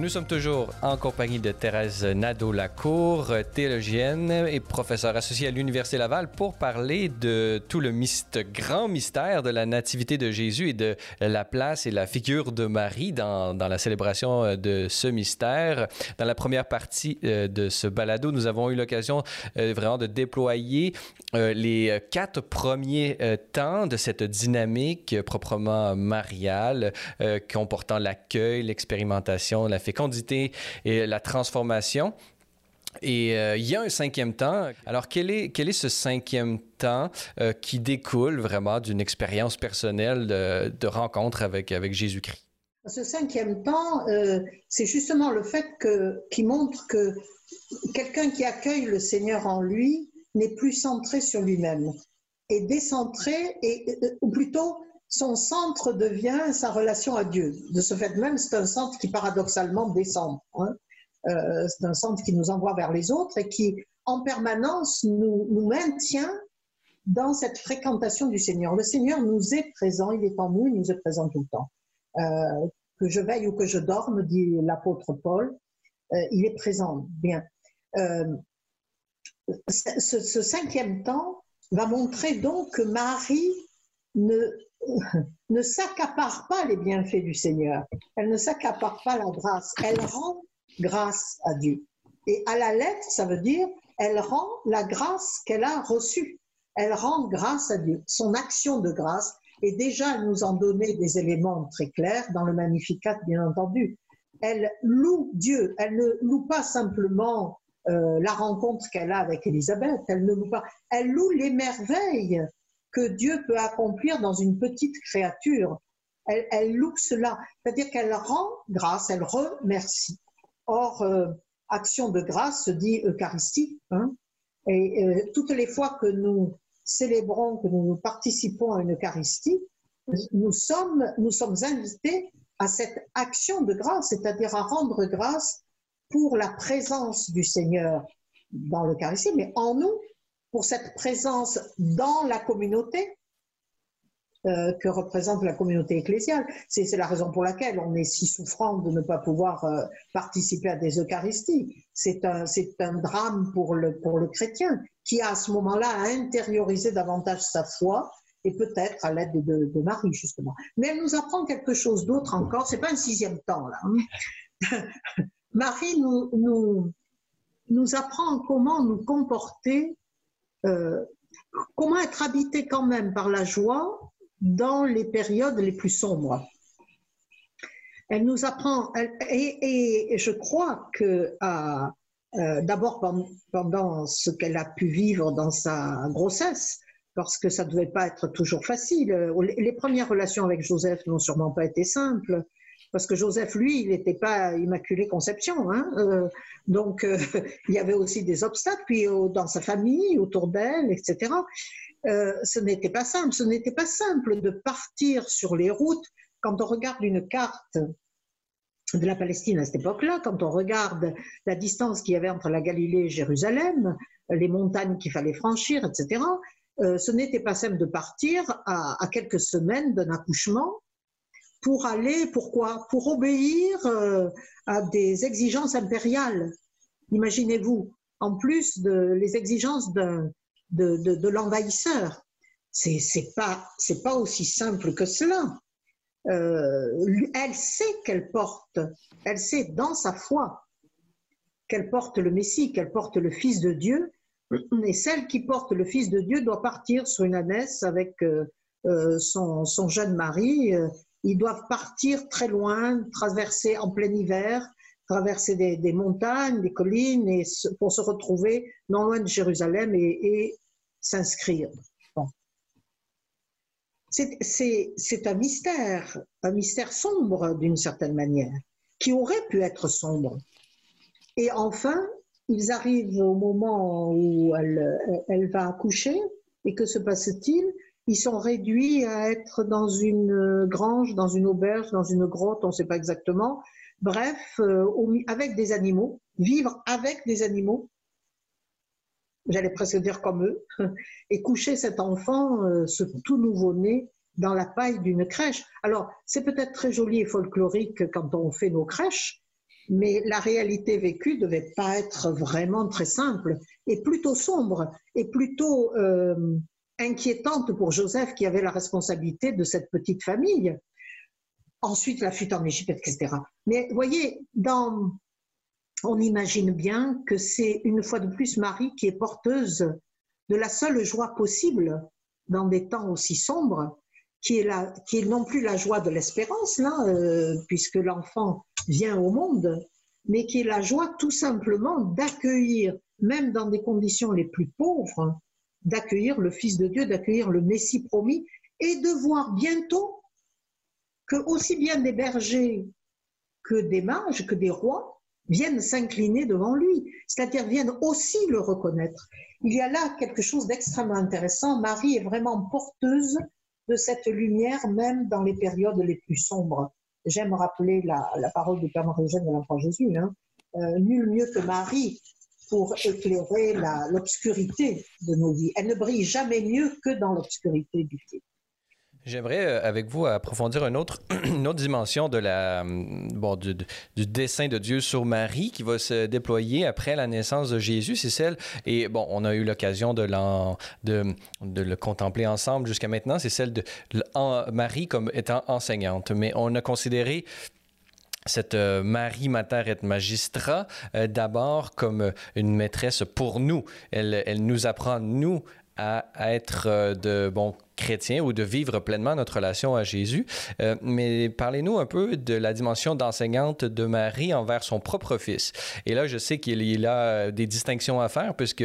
Nous sommes toujours en compagnie de Thérèse Nadeau-Lacour, théologienne et professeure associée à l'Université Laval, pour parler de tout le grand mystère de la nativité de Jésus et de la place et la figure de Marie dans, dans la célébration euh, de ce mystère. Dans la première partie euh, de ce balado, nous avons eu l'occasion euh, vraiment de déployer les quatre premiers temps de cette dynamique proprement mariale, comportant l'accueil, l'expérimentation, la fécondité et la transformation. Et euh, il y a un cinquième temps. Alors, quel est, quel est ce cinquième temps euh, qui découle vraiment d'une expérience personnelle de, rencontre avec, avec Jésus-Christ? Ce cinquième temps, euh, c'est justement le fait que, qui montre que quelqu'un qui accueille le Seigneur en lui n'est plus centré sur lui-même, est décentré, et, ou plutôt son centre devient sa relation à Dieu. De ce fait même, c'est un centre qui paradoxalement descend. Hein. Euh, c'est un centre qui nous envoie vers les autres et qui, en permanence, nous, maintient dans cette fréquentation du Seigneur. Le Seigneur nous est présent, il est en nous, il nous est présent tout le temps. Euh, que je veille ou que je dorme, dit l'apôtre Paul, euh, il est présent. Bien. Ce, cinquième temps va montrer donc que Marie ne, ne s'accapare pas les bienfaits du Seigneur. Elle ne s'accapare pas la grâce. Elle rend grâce à Dieu. Et à la lettre, ça veut dire, elle rend la grâce qu'elle a reçue. Elle rend grâce à Dieu. Son action de grâce, et déjà elle nous en donnait des éléments très clairs dans le Magnificat, bien entendu. Elle loue Dieu. Elle ne loue pas simplement euh, la rencontre qu'elle a avec Élisabeth. Elle ne loue pas. Elle loue les merveilles que Dieu peut accomplir dans une petite créature. Elle, loue cela. C'est-à-dire qu'elle rend grâce, elle remercie. Or, euh, action de grâce se dit Eucharistie. Hein. et euh, toutes les fois que nous célébrons, que nous participons à une Eucharistie, nous sommes invités à cette action de grâce, c'est-à-dire à rendre grâce pour la présence du Seigneur dans l'Eucharistie, mais en nous, pour cette présence dans la communauté, euh, que représente la communauté ecclésiale. C'est la raison pour laquelle on est si souffrant de ne pas pouvoir euh, participer à des Eucharisties. C'est un, un, drame pour le, pour le chrétien qui a à ce moment-là à intérioriser davantage sa foi et peut-être à l'aide de, Marie, justement. Mais elle nous apprend quelque chose d'autre encore. C'est pas un sixième temps, là. Hein. Marie nous, nous, nous apprend comment nous comporter, euh, comment être habité quand même par la joie dans les périodes les plus sombres? Elle nous apprend, et, je crois que euh, d'abord pendant ce qu'elle a pu vivre dans sa grossesse, parce que ça ne devait pas être toujours facile. Les premières relations avec Joseph n'ont sûrement pas été simples, parce que Joseph, lui, il n'était pas immaculé conception. Hein euh, donc, euh, il y avait aussi des obstacles, puis dans sa famille, autour d'elle, etc. Euh, ce n'était pas simple. Ce n'était pas simple de partir sur les routes. Quand on regarde une carte de la Palestine à cette époque-là, quand on regarde la distance qu'il y avait entre la Galilée et Jérusalem, les montagnes qu'il fallait franchir, etc., euh, ce n'était pas simple de partir à, quelques semaines d'un accouchement pour aller, pourquoi? Pour obéir euh, à des exigences impériales. Imaginez-vous, en plus de les exigences de, l'envahisseur. C'est c'est pas aussi simple que cela. Euh, elle sait qu'elle porte, elle sait dans sa foi qu'elle porte le Messie, qu'elle porte le Fils de Dieu, et celle qui porte le Fils de Dieu doit partir sur une ânesse avec euh, son, son, jeune mari. Ils doivent partir très loin, traverser en plein hiver, traverser des, montagnes, des collines, et pour se retrouver non loin de Jérusalem et, s'inscrire. C'est un mystère, un mystère sombre d'une certaine manière, qui aurait pu être sombre. Et enfin, ils arrivent au moment où elle, elle va accoucher, et que se passe-t-il? Ils sont réduits à être dans une grange, dans une auberge, dans une grotte, on ne sait pas exactement, Bref, euh, avec des animaux, vivre avec des animaux, j'allais presque dire comme eux, et coucher cet enfant, euh, ce tout nouveau-né, dans la paille d'une crèche. Alors, c'est peut-être très joli et folklorique quand on fait nos crèches, mais la réalité vécue ne devait pas être vraiment très simple, et plutôt sombre, et plutôt euh, inquiétante pour Joseph qui avait la responsabilité de cette petite famille ensuite la fuite en Égypte, etc. Mais voyez, dans, on imagine bien que c'est une fois de plus Marie qui est porteuse de la seule joie possible dans des temps aussi sombres, qui est, la, qui non plus la joie de l'espérance, là, euh, puisque l'enfant vient au monde, mais qui est la joie tout simplement d'accueillir, même dans des conditions les plus pauvres, d'accueillir le Fils de Dieu, d'accueillir le Messie promis, et de voir bientôt que aussi bien des bergers que des mages, que des rois, viennent s'incliner devant lui, c'est-à-dire viennent aussi le reconnaître. Il y a là quelque chose d'extrêmement intéressant. Marie est vraiment porteuse de cette lumière, même dans les périodes les plus sombres. J'aime rappeler la, parole du Père Marie-Eugène de l'Enfant Jésus. Hein. Euh, nul mieux que Marie pour éclairer l'obscurité de nos vies. Elle ne brille jamais mieux que dans l'obscurité du ciel. J'aimerais euh, avec vous approfondir une autre, dimension hum, du, du, dessin de Dieu sur Marie qui va se déployer après la naissance de Jésus. C'est celle, et bon, on a eu l'occasion de, le contempler ensemble jusqu'à maintenant, c'est celle de Marie comme étant enseignante. Mais on a considéré cette euh, Marie Mater et Magistrat, euh, d'abord comme une maîtresse pour nous. Elle, elle nous apprend, nous, à, à être de bon chrétien ou de vivre pleinement notre relation à Jésus. Euh, mais parlez-nous un peu de la dimension d'enseignante de Marie envers son propre fils. Et là, je sais qu'il a des distinctions à faire puisque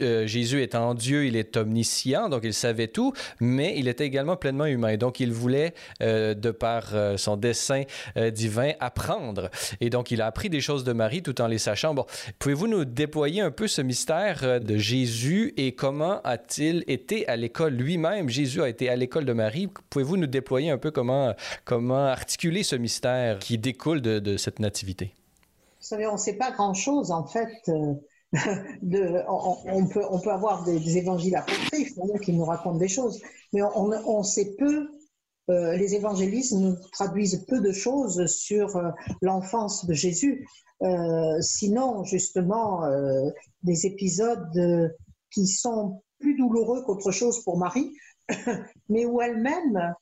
euh, Jésus étant Dieu, il est omniscient, donc il savait tout, mais il était également pleinement humain. Donc il voulait, euh, de par son dessein divin, apprendre. Et donc il a appris des choses de Marie tout en les sachant. Bon, pouvez-vous nous déployer un peu ce mystère de Jésus et comment a-t-il été à l'école lui-même? A été à l'école de Marie. Pouvez-vous nous déployer un peu comment, comment articuler ce mystère qui découle de, cette nativité? Vous savez, on ne sait pas grand-chose en fait. Euh, de, on, peut, on peut avoir des, évangiles apocryphes qui nous racontent des choses, mais on, sait peu euh, les évangélistes nous traduisent peu de choses sur euh, l'enfance de Jésus. sinon, justement, des épisodes qui sont plus douloureux qu'autre chose pour Marie, mais où elle-même,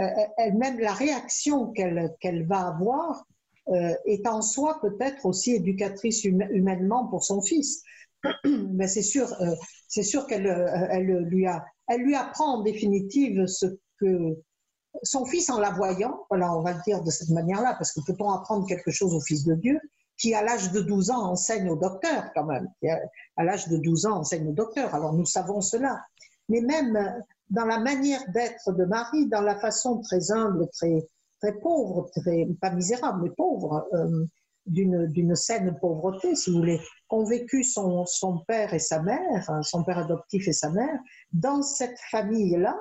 euh, elle-même la réaction qu'elle va avoir euh, est en soi peut-être aussi éducatrice humainement pour son fils. mais c'est sûr, euh, sûr qu'elle elle lui lui apprend en définitive ce que son fils en la voyant, voilà, on va le dire de cette manière-là, parce que peut-on apprendre quelque chose au fils de Dieu qui à l'âge de 12 ans enseigne au docteur quand même, à l'âge de 12 ans enseigne au docteur, alors nous savons cela. Mais même dans la manière d'être de Marie, dans la façon très humble, très, très pauvre, très, pas misérable, mais pauvre, euh, d'une saine pauvreté, si vous voulez, qu'ont vécu son, son, père et sa mère, hein, son père adoptif et sa mère, dans cette famille-là,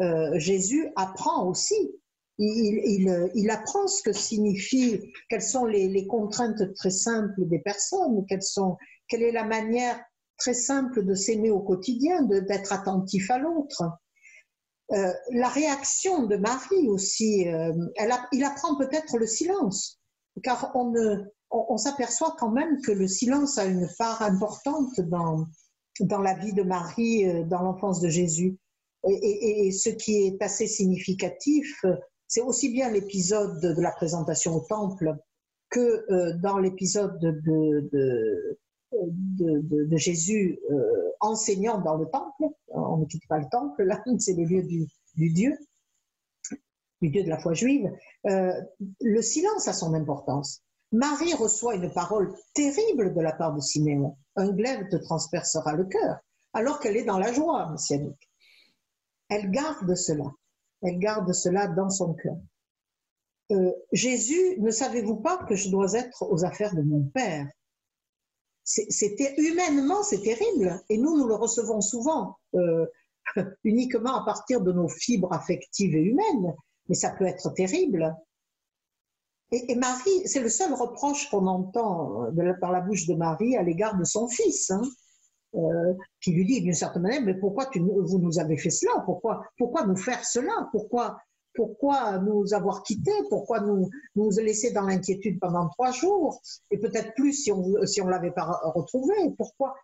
euh, Jésus apprend aussi. Il, il, apprend ce que signifie, quelles sont les, les contraintes très simples des personnes, quelles sont, quelle est la manière très simple de s'aimer au quotidien, d'être attentif à l'autre. Euh, la réaction de Marie aussi, euh, elle il apprend peut-être le silence, car on, s'aperçoit quand même que le silence a une part importante dans, dans la vie de Marie, euh, dans l'enfance de Jésus. Et, ce qui est assez significatif, c'est aussi bien l'épisode de, la présentation au temple que dans l'épisode de, de, de, Jésus euh, enseignant dans le temple. On ne quitte pas le temple, là, c'est le lieu du, Dieu, du Dieu de la foi juive. Euh, le silence a son importance. Marie reçoit une parole terrible de la part de Siméon. Un glaive te transpercera le cœur, alors qu'elle est dans la joie messianique. Elle garde cela. Elle garde cela dans son cœur. Euh, Jésus, ne savez-vous pas que je dois être aux affaires de mon Père? C'était humainement, c'est terrible. Et nous, nous le recevons souvent euh, uniquement à partir de nos fibres affectives et humaines. Mais ça peut être terrible. Et, Marie, c'est le seul reproche qu'on entend euh, par la bouche de Marie à l'égard de son fils, hein, euh, qui lui dit d'une certaine manière, mais pourquoi vous nous avez fait cela? Pourquoi, pourquoi nous faire cela? Pourquoi pourquoi nous avoir quittés, pourquoi nous nous laisser dans l'inquiétude pendant trois jours, et peut-être plus si on on l'avait pas retrouvé. Pourquoi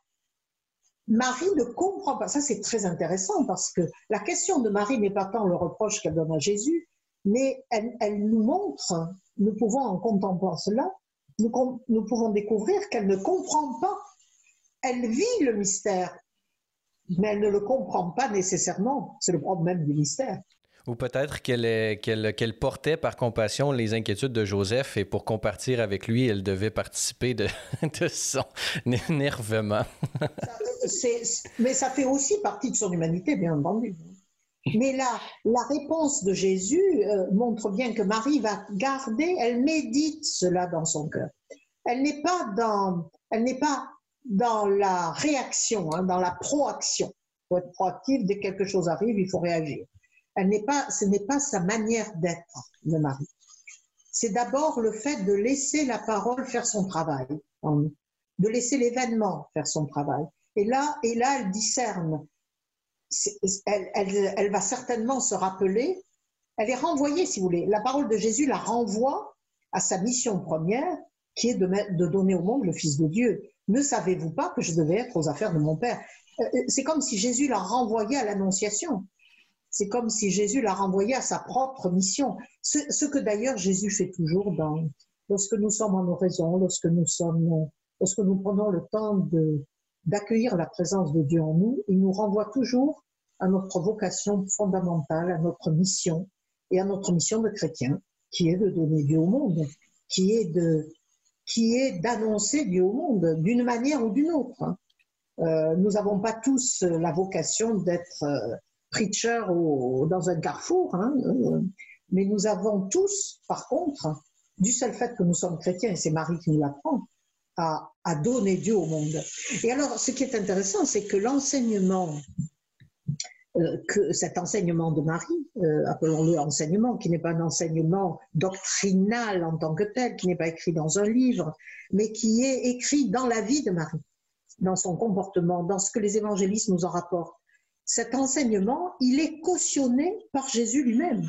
Marie ne comprend pas. Ça, c'est très intéressant parce que la question de Marie n'est pas tant le reproche qu'elle donne à Jésus, mais elle, elle, nous montre, nous pouvons en contemplant cela, nous, nous pouvons découvrir qu'elle ne comprend pas. Elle vit le mystère, mais elle ne le comprend pas nécessairement. C'est le problème du mystère. Ou peut-être qu'elle portait par compassion les inquiétudes de Joseph et pour compartir avec lui, elle devait participer de, son énervement. mais ça fait aussi partie de son humanité, bien entendu. Mais là, la réponse de Jésus euh, montre bien que Marie va garder, elle médite cela dans son cœur. Elle n'est pas dans, elle n'est pas dans la réaction, hein, dans la proaction. Il faut être proactif, dès que quelque chose arrive, il faut réagir. Elle n'est pas, ce n'est pas sa manière d'être, de Marie. C'est d'abord le fait de laisser la parole faire son travail, de laisser l'événement faire son travail. Et là, et là, elle discerne elle, va certainement se rappeler, elle est renvoyée, si vous voulez. La parole de Jésus la renvoie à sa mission première, qui est de, de donner au monde le Fils de Dieu. Ne savez-vous pas que je devais être aux affaires de mon Père? Euh, euh, C'est comme si Jésus la renvoyait à l'Annonciation. C'est comme si Jésus la renvoyait à sa propre mission. Ce, que d'ailleurs Jésus fait toujours lorsque nous sommes en oraison, lorsque nous sommes, lorsque nous prenons le temps d'accueillir la présence de Dieu en nous, il nous renvoie toujours à notre vocation fondamentale, à notre mission et à notre mission de chrétien, qui est de donner Dieu au monde, qui est de qui est d'annoncer Dieu au monde d'une manière ou d'une autre. Euh, nous n'avons pas tous la vocation d'être preacher dans un carrefour, hein, euh, mais nous avons tous, par contre, du seul fait que nous sommes chrétiens, et c'est Marie qui nous l'apprend, à, donner Dieu au monde. Et alors, ce qui est intéressant, c'est que l'enseignement, euh, que cet enseignement de Marie, euh, appelons-le enseignement, qui n'est pas un enseignement doctrinal en tant que tel, qui n'est pas écrit dans un livre, mais qui est écrit dans la vie de Marie, dans son comportement, dans ce que les évangélistes nous en rapportent. Cet enseignement, il est cautionné par Jésus lui-même.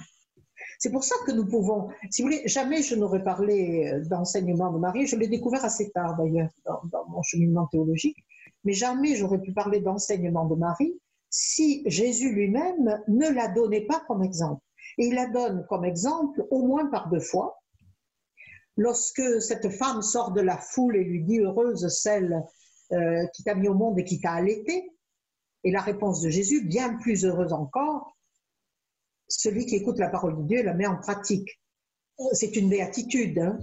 C'est pour ça que nous pouvons, si vous voulez, jamais je n'aurais parlé euh, d'enseignement de Marie, je l'ai découvert assez tard d'ailleurs dans, mon cheminement théologique, mais jamais j'aurais pu parler d'enseignement de Marie si Jésus lui-même ne la donnait pas comme exemple. Et il la donne comme exemple au moins par deux fois. Lorsque cette femme sort de la foule et lui dit Heureuse celle euh, qui t'a mis au monde et qui t'a allaité, et la réponse de Jésus, bien plus heureuse encore, celui qui écoute la parole de Dieu la met en pratique. C'est une béatitude. Hein.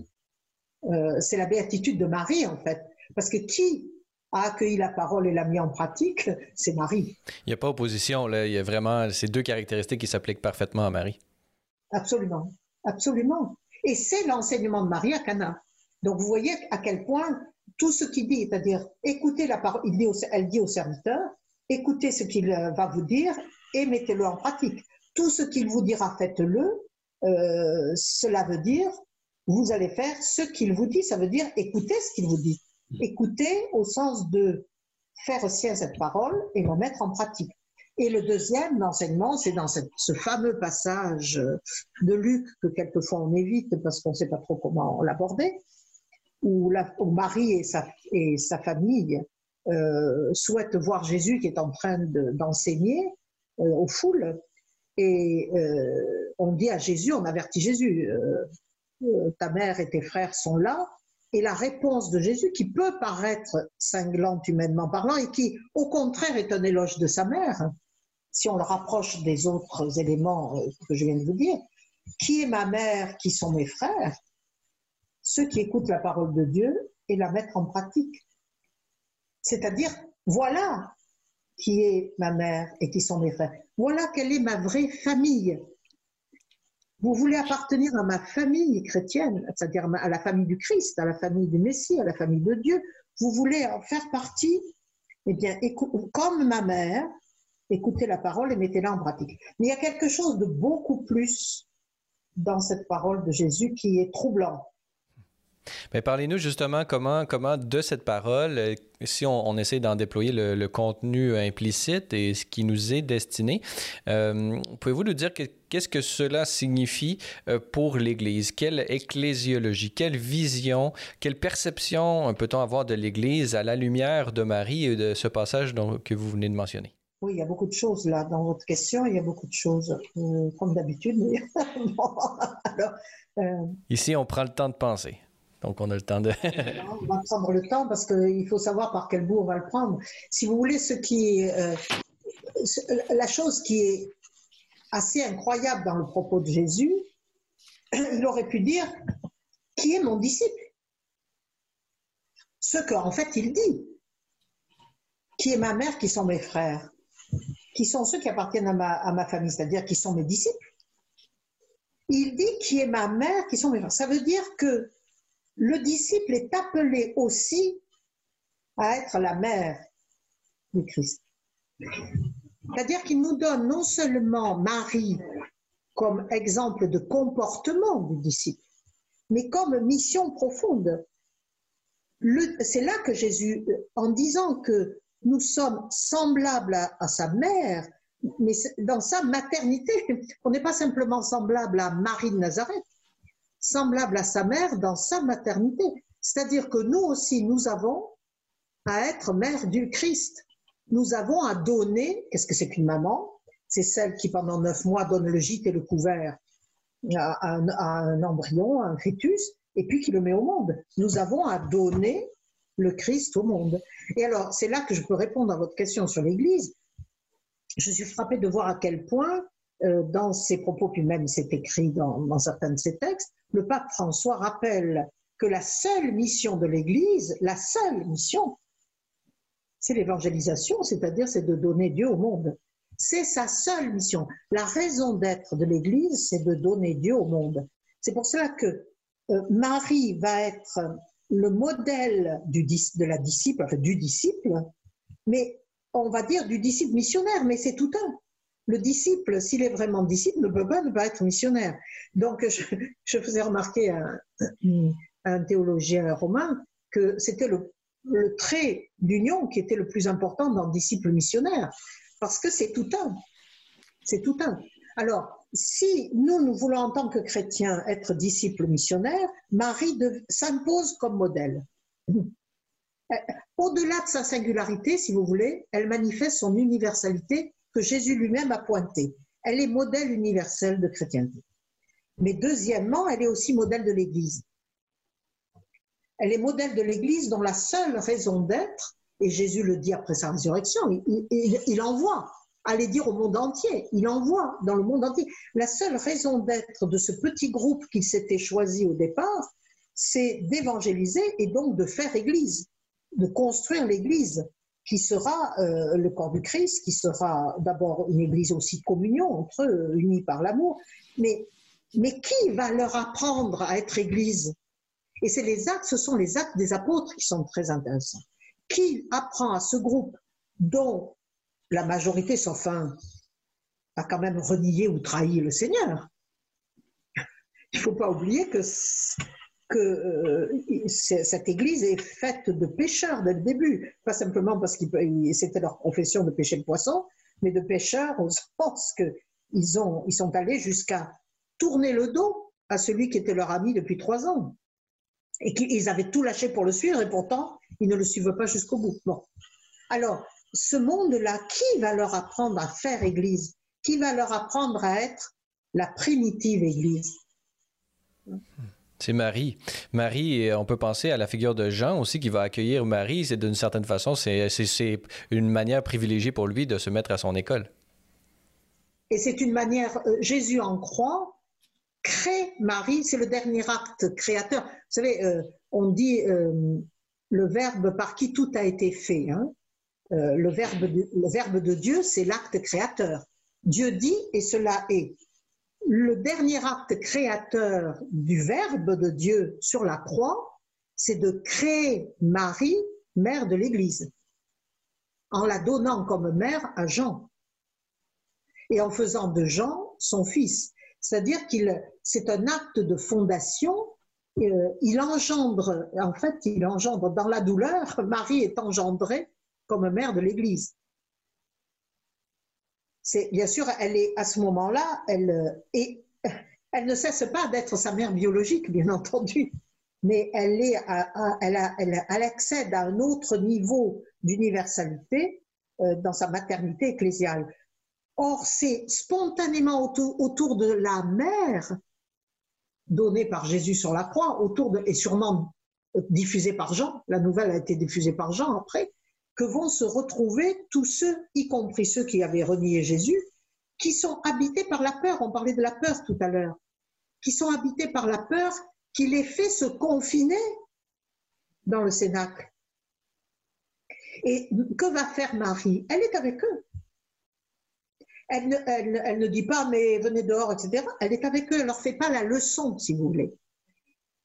Euh, c'est la béatitude de Marie, en fait. Parce que qui a accueilli la parole et l'a mis en pratique, c'est Marie. Il n'y a pas opposition, là. Il y a vraiment ces deux caractéristiques qui s'appliquent parfaitement à Marie. Absolument. Absolument. Et c'est l'enseignement de Marie à Cana. Donc vous voyez à quel point tout ce qu'il dit, c'est-à-dire écoutez la parole, elle dit au serviteur, écoutez ce qu'il va vous dire et mettez-le en pratique tout ce qu'il vous dira, faites-le. Euh, cela veut dire, vous allez faire ce qu'il vous dit. Ça veut dire écoutez ce qu'il vous dit. Écoutez au sens de faire sien cette parole et la mettre en pratique. Et le deuxième enseignement, c'est dans ce fameux passage de Luc que quelquefois on évite parce qu'on ne sait pas trop comment l'aborder, où, Marie et sa, et sa famille euh, souhaitent voir Jésus qui est en train d'enseigner euh, aux foules et euh, on dit à Jésus, on avertit Jésus, euh, ta mère et tes frères sont là. Et la réponse de Jésus, qui peut paraître cinglante humainement parlant, et qui au contraire est un éloge de sa mère, si on le rapproche des autres éléments que je viens de vous dire, qui est ma mère, qui sont mes frères? Ceux qui écoutent la parole de Dieu et la mettent en pratique. C'est-à-dire, voilà qui est ma mère et qui sont mes frères. Voilà quelle est ma vraie famille. Vous voulez appartenir à ma famille chrétienne, c'est-à-dire à la famille du Christ, à la famille du Messie, à la famille de Dieu. Vous voulez en faire partie Eh bien, comme ma mère, écoutez la parole et mettez-la en pratique. Mais il y a quelque chose de beaucoup plus dans cette parole de Jésus qui est troublant. Mais parlez-nous justement comment, comment de cette parole, euh, si on, essaie d'en déployer le, contenu implicite et ce qui nous est destiné, euh, pouvez-vous nous dire qu'est-ce que cela signifie euh, pour l'Église? Quelle ecclésiologie, quelle vision, quelle perception peut-on avoir de l'Église à la lumière de Marie et de ce passage que vous venez de mentionner? Oui, il y a beaucoup de choses là dans votre question. Il y a beaucoup de choses, comme d'habitude. Ici, on prend le temps de penser. Donc, on a le temps de. on va prendre le temps parce qu'il faut savoir par quel bout on va le prendre. Si vous voulez, ce qui est, euh, la chose qui est assez incroyable dans le propos de Jésus, il aurait pu dire Qui est mon disciple? Ce qu'en fait il dit. Qui est ma mère, qui sont mes frères? Qui sont ceux qui appartiennent à ma famille, c'est-à-dire qui sont mes disciples? Il dit Qui est ma mère, qui sont mes frères Ça veut dire que le disciple est appelé aussi à être la mère du Christ. C'est-à-dire qu'il nous donne non seulement Marie comme exemple de comportement du disciple, mais comme mission profonde. C'est là que Jésus, en disant que nous sommes semblables à, sa mère, mais dans sa maternité, on n'est pas simplement semblable à Marie de Nazareth, semblable à sa mère dans sa maternité. C'est-à-dire que nous aussi, nous avons à être mère du Christ. Nous avons à donner, qu'est-ce que c'est qu'une maman? C'est celle qui pendant neuf mois donne le gîte et le couvert à un, embryon, à un fœtus, et puis qui le met au monde. Nous avons à donner le Christ au monde. Et alors, c'est là que je peux répondre à votre question sur l'Église. Je suis frappée de voir à quel point, dans ses propos, puis même c'est écrit dans, certains de ses textes, le pape François rappelle que la seule mission de l'Église, la seule mission, c'est l'évangélisation, c'est-à-dire c'est de donner Dieu au monde. C'est sa seule mission. La raison d'être de l'Église, c'est de donner Dieu au monde. C'est pour cela que euh, Marie va être le modèle de la disciple, enfin, du disciple, mais on va dire du disciple missionnaire, mais c'est tout un. Le disciple, s'il est vraiment disciple, ne peut pas ne pas être missionnaire. Donc, je, faisais remarquer à un théologien romain que c'était le le trait d'union qui était le plus important dans le disciple missionnaire, parce que c'est tout un. C'est tout un. Alors, si nous, nous voulons en tant que chrétiens être disciples missionnaires, Marie s'impose comme modèle. Euh, au-delà de sa singularité, si vous voulez, elle manifeste son universalité que Jésus lui-même a pointée. Elle est modèle universel de chrétienté. Mais deuxièmement, elle est aussi modèle de l'Église. Elle est modèle de l'Église dont la seule raison d'être, et Jésus le dit après sa résurrection, il, envoie, aller dire au monde entier, il envoie dans le monde entier. La seule raison d'être de ce petit groupe qu'il s'était choisi au départ, c'est d'évangéliser et donc de faire Église, de construire l'Église qui sera euh, le corps du Christ, qui sera d'abord une Église aussi communion entre eux, unis par l'amour. Mais, mais qui va leur apprendre à être Église? Et c'est les actes, ce sont les actes des apôtres qui sont très intéressants. Qui apprend à ce groupe dont la majorité, sauf un, a quand même renié ou trahi le Seigneur? Il ne faut pas oublier que, que euh, cette Église est faite de pécheurs dès le début, pas simplement parce que c'était leur profession de pêcher le poisson, mais de pécheurs au sens qu'ils ils sont allés jusqu'à tourner le dos à celui qui était leur ami depuis trois ans. Et qu'ils avaient tout lâché pour le suivre et pourtant ils ne le suivent pas jusqu'au bout. Alors, ce monde-là, qui va leur apprendre à faire Église? Qui va leur apprendre à être la primitive Église? C'est Marie. Marie, on peut penser à la figure de Jean aussi qui va accueillir Marie. C'est d'une certaine façon, c'est une manière privilégiée pour lui de se mettre à son école. Et c'est une manière, euh, Jésus en croit, crée Marie, c'est le dernier acte créateur. Vous savez, euh, on dit euh, le verbe par qui tout a été fait. Hein. Euh, le, verbe le verbe de Dieu, c'est l'acte créateur. Dieu dit et cela est. Le dernier acte créateur du verbe de Dieu sur la croix, c'est de créer Marie, mère de l'Église, en la donnant comme mère à Jean et en faisant de Jean son fils. C'est-à-dire qu'il c'est un acte de fondation. Euh, il engendre, en fait, il engendre dans la douleur. Marie est engendrée comme mère de l'Église. C'est bien sûr, elle est à ce moment-là, elle et elle ne cesse pas d'être sa mère biologique, bien entendu, mais elle est, elle, elle, accède à un autre niveau d'universalité euh, dans sa maternité ecclésiale. Or, c'est spontanément autour, de la mère donnée par Jésus sur la croix, autour de, et sûrement euh, diffusée par Jean, la nouvelle a été diffusée par Jean après, que vont se retrouver tous ceux, y compris ceux qui avaient renié Jésus, qui sont habités par la peur. On parlait de la peur tout à l'heure. Qui sont habités par la peur qui les fait se confiner dans le Cénacle. Et que va faire Marie? Elle est avec eux. Elle ne, elle ne, dit pas, mais venez dehors, etc. Elle est avec eux, elle ne leur fait pas la leçon, si vous voulez.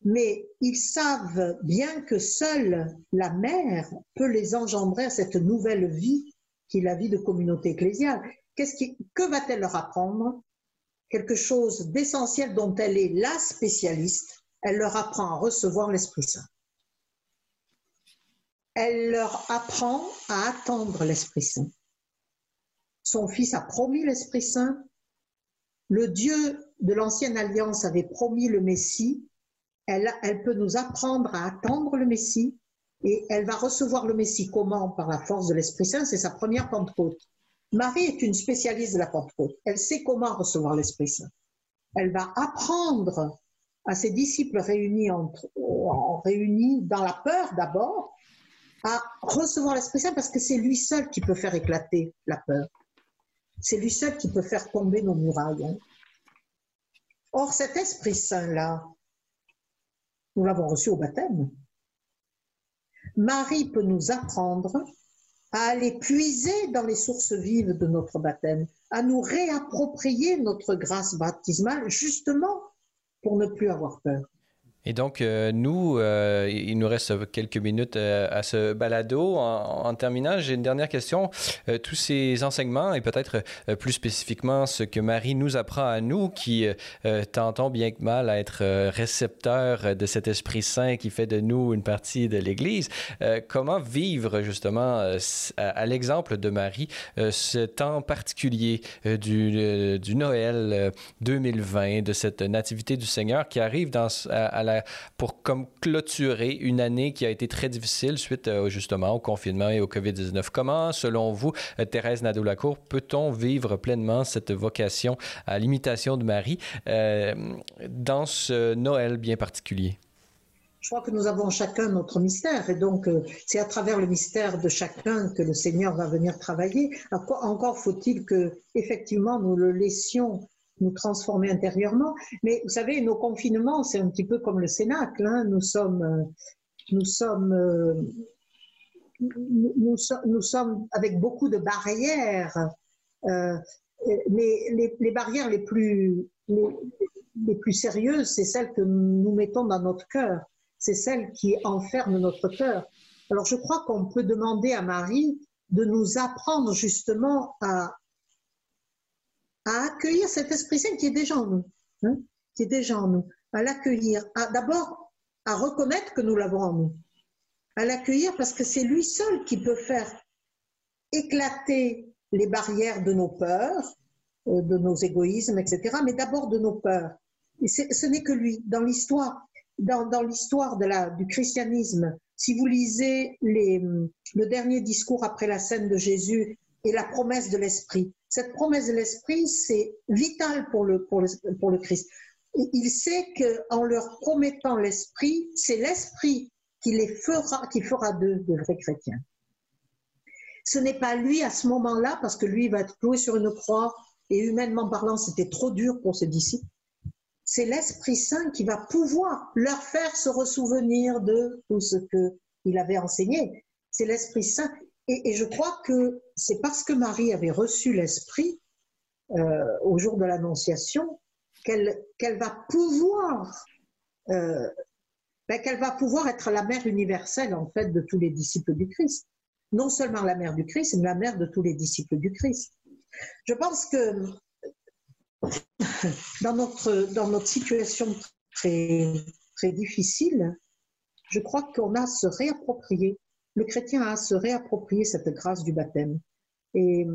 Mais ils savent bien que seule la mère peut les engendrer à cette nouvelle vie qui est la vie de communauté ecclésiale. Qui, que va-t-elle leur apprendre? Quelque chose d'essentiel dont elle est la spécialiste. Elle leur apprend à recevoir l'Esprit Saint. Elle leur apprend à attendre l'Esprit Saint. Son fils a promis l'Esprit Saint. Le Dieu de l'ancienne alliance avait promis le Messie. Elle, peut nous apprendre à attendre le Messie et elle va recevoir le Messie comment? Par la force de l'Esprit Saint, c'est sa première Pentecôte. Marie est une spécialiste de la Pentecôte. Elle sait comment recevoir l'Esprit Saint. Elle va apprendre à ses disciples réunis, entre, réunis dans la peur d'abord, à recevoir l'Esprit Saint parce que c'est lui seul qui peut faire éclater la peur. C'est lui seul qui peut faire tomber nos murailles. Hein. Or, cet Esprit Saint-là, nous l'avons reçu au baptême. Marie peut nous apprendre à aller puiser dans les sources vives de notre baptême, à nous réapproprier notre grâce baptismale, justement pour ne plus avoir peur. Et donc, euh, nous, euh, il nous reste quelques minutes euh, à ce balado. En, terminant, j'ai une dernière question. tous ces enseignements, et peut-être plus spécifiquement ce que Marie nous apprend à nous, qui tentons bien que mal à être récepteurs de cet Esprit Saint qui fait de nous une partie de l'Église, comment vivre justement, à, l'exemple de Marie, ce temps particulier du, Noël 2020, de cette nativité du Seigneur qui arrive dans, à la pour comme clôturer une année qui a été très difficile suite euh, justement au confinement et au COVID-19. Comment, selon vous, euh, Thérèse Nadeau-Lacour, peut-on vivre pleinement cette vocation à l'imitation de Marie euh, dans ce Noël bien particulier? Je crois que nous avons chacun notre mystère et donc c'est à travers le mystère de chacun que le Seigneur va venir travailler. Encore faut-il que effectivement nous le laissions nous transformer intérieurement. Mais vous savez, nos confinements, c'est un petit peu comme le Cénacle. Hein. Nous sommes, euh, nous sommes, euh, nous, sommes avec beaucoup de barrières. Euh, mais les, barrières les plus, les, plus sérieuses, c'est celles que nous mettons dans notre cœur. C'est celles qui enferment notre cœur. Alors je crois qu'on peut demander à Marie de nous apprendre justement à, à accueillir cet Esprit Saint qui est déjà en nous, hein, qui est déjà en nous, à l'accueillir, d'abord à reconnaître que nous l'avons en nous, à l'accueillir parce que c'est lui seul qui peut faire éclater les barrières de nos peurs, euh, de nos égoïsmes, etc., mais d'abord de nos peurs. Et ce n'est que lui. Dans l'histoire, dans, dans l'histoire du christianisme, si vous lisez les, le dernier discours après la scène de Jésus et la promesse de l'Esprit, cette promesse de l'Esprit, c'est vital pour le, pour, le, pour le Christ. Il sait qu'en leur promettant l'Esprit, c'est l'Esprit qui les fera, qui fera d'eux de vrais chrétiens. Ce n'est pas lui à ce moment-là, parce que lui va être cloué sur une croix, et humainement parlant, c'était trop dur pour ses disciples. C'est l'Esprit Saint qui va pouvoir leur faire se ressouvenir de tout ce qu'il avait enseigné. C'est l'Esprit Saint. Et, je crois que c'est parce que Marie avait reçu l'Esprit euh, au jour de l'Annonciation qu'elle va pouvoir euh, ben, qu'elle va pouvoir être la mère universelle en fait de tous les disciples du Christ. Non seulement la mère du Christ, mais la mère de tous les disciples du Christ. Je pense que dans notre, dans notre situation très, très difficile, je crois qu'on a à se réapproprier le chrétien a à se réapproprier cette grâce du baptême. Et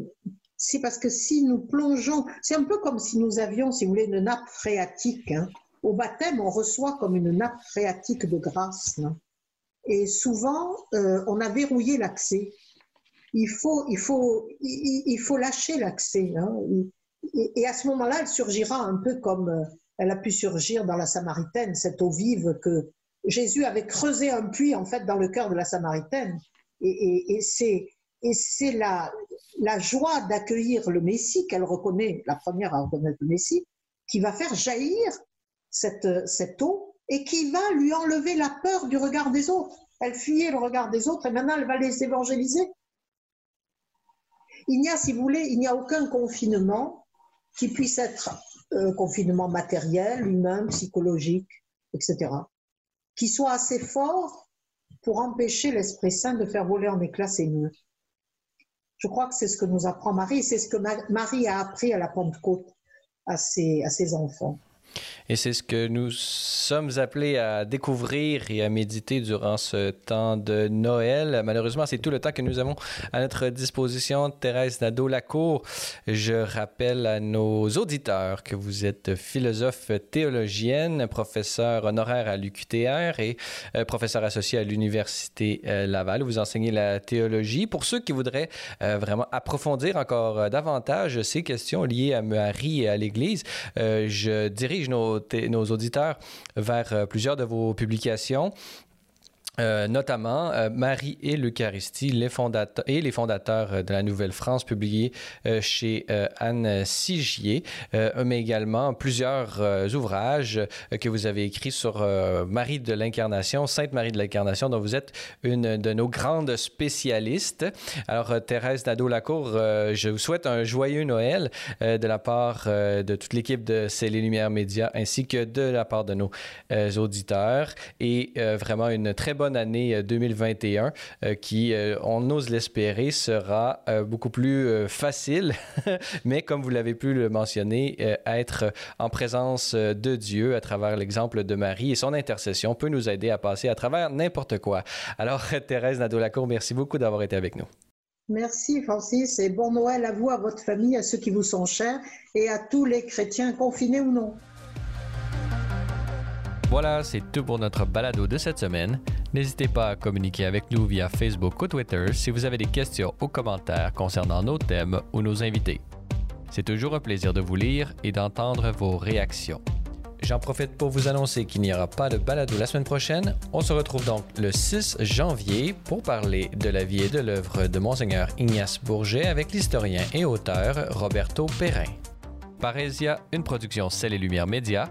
c'est parce que si nous plongeons, c'est un peu comme si nous avions, si vous voulez, une nappe phréatique. Hein. Au baptême, on reçoit comme une nappe phréatique de grâce. Hein. Et souvent, euh, on a verrouillé l'accès. Il faut, il faut, il, faut lâcher l'accès. Hein. Et, à ce moment-là, elle surgira un peu comme euh, elle a pu surgir dans la Samaritaine, cette eau vive que Jésus avait creusé un puits en fait dans le cœur de la Samaritaine. Et, c'est la, joie d'accueillir le Messie qu'elle reconnaît, la première à reconnaître le Messie, qui va faire jaillir cette, cette eau et qui va lui enlever la peur du regard des autres. Elle fuyait le regard des autres et maintenant elle va les évangéliser. Il n'y a, si vous voulez, il n'y a aucun confinement qui puisse être euh, confinement matériel, humain, psychologique, etc., qui soit assez fort pour empêcher l'Esprit Saint de faire voler en éclats ses murs. Je crois que c'est ce que nous apprend Marie, c'est ce que Marie a appris à la Pentecôte à ses, à ses enfants. Et c'est ce que nous sommes appelés à découvrir et à méditer durant ce temps de Noël. Malheureusement, c'est tout le temps que nous avons à notre disposition. Thérèse Nadeau-Lacour, je rappelle à nos auditeurs que vous êtes philosophe théologienne, professeur honoraire à l'UQTR et euh, professeur associé à l'Université euh, Laval. Vous enseignez la théologie. Pour ceux qui voudraient euh, vraiment approfondir encore davantage ces questions liées à Marie et à l'Église, je dirige nos auditeurs vers euh, plusieurs de vos publications. Euh, notamment euh, Marie et l'Eucharistie, et les fondateurs euh, de la Nouvelle-France, publié chez Anne Sigier, mais également plusieurs ouvrages que vous avez écrits sur Marie de l'Incarnation, Sainte Marie de l'Incarnation, dont vous êtes une de nos grandes spécialistes. Alors, Thérèse Nadeau-Lacour, je vous souhaite un joyeux Noël de la part de toute l'équipe de C'est les Lumières Médias, ainsi que de la part de nos auditeurs, et vraiment une très bonne année 2021 euh, euh, qui, euh, on ose l'espérer, sera beaucoup plus facile, mais comme vous l'avez pu le mentionner, être en présence de Dieu à travers l'exemple de Marie et son intercession peut nous aider à passer à travers n'importe quoi. Alors, Thérèse Nadeau-Lacour, merci beaucoup d'avoir été avec nous. Merci Francis et bon Noël à vous, à votre famille, à ceux qui vous sont chers et à tous les chrétiens confinés ou non. Voilà, c'est tout pour notre balado de cette semaine. N'hésitez pas à communiquer avec nous via Facebook ou Twitter si vous avez des questions ou commentaires concernant nos thèmes ou nos invités. C'est toujours un plaisir de vous lire et d'entendre vos réactions. J'en profite pour vous annoncer qu'il n'y aura pas de balado la semaine prochaine. On se retrouve donc le 6 janvier pour parler de la vie et de l'œuvre de Monseigneur Ignace Bourget avec l'historien et auteur Roberto Perrin. Parésia, une production Celle et Lumière Média,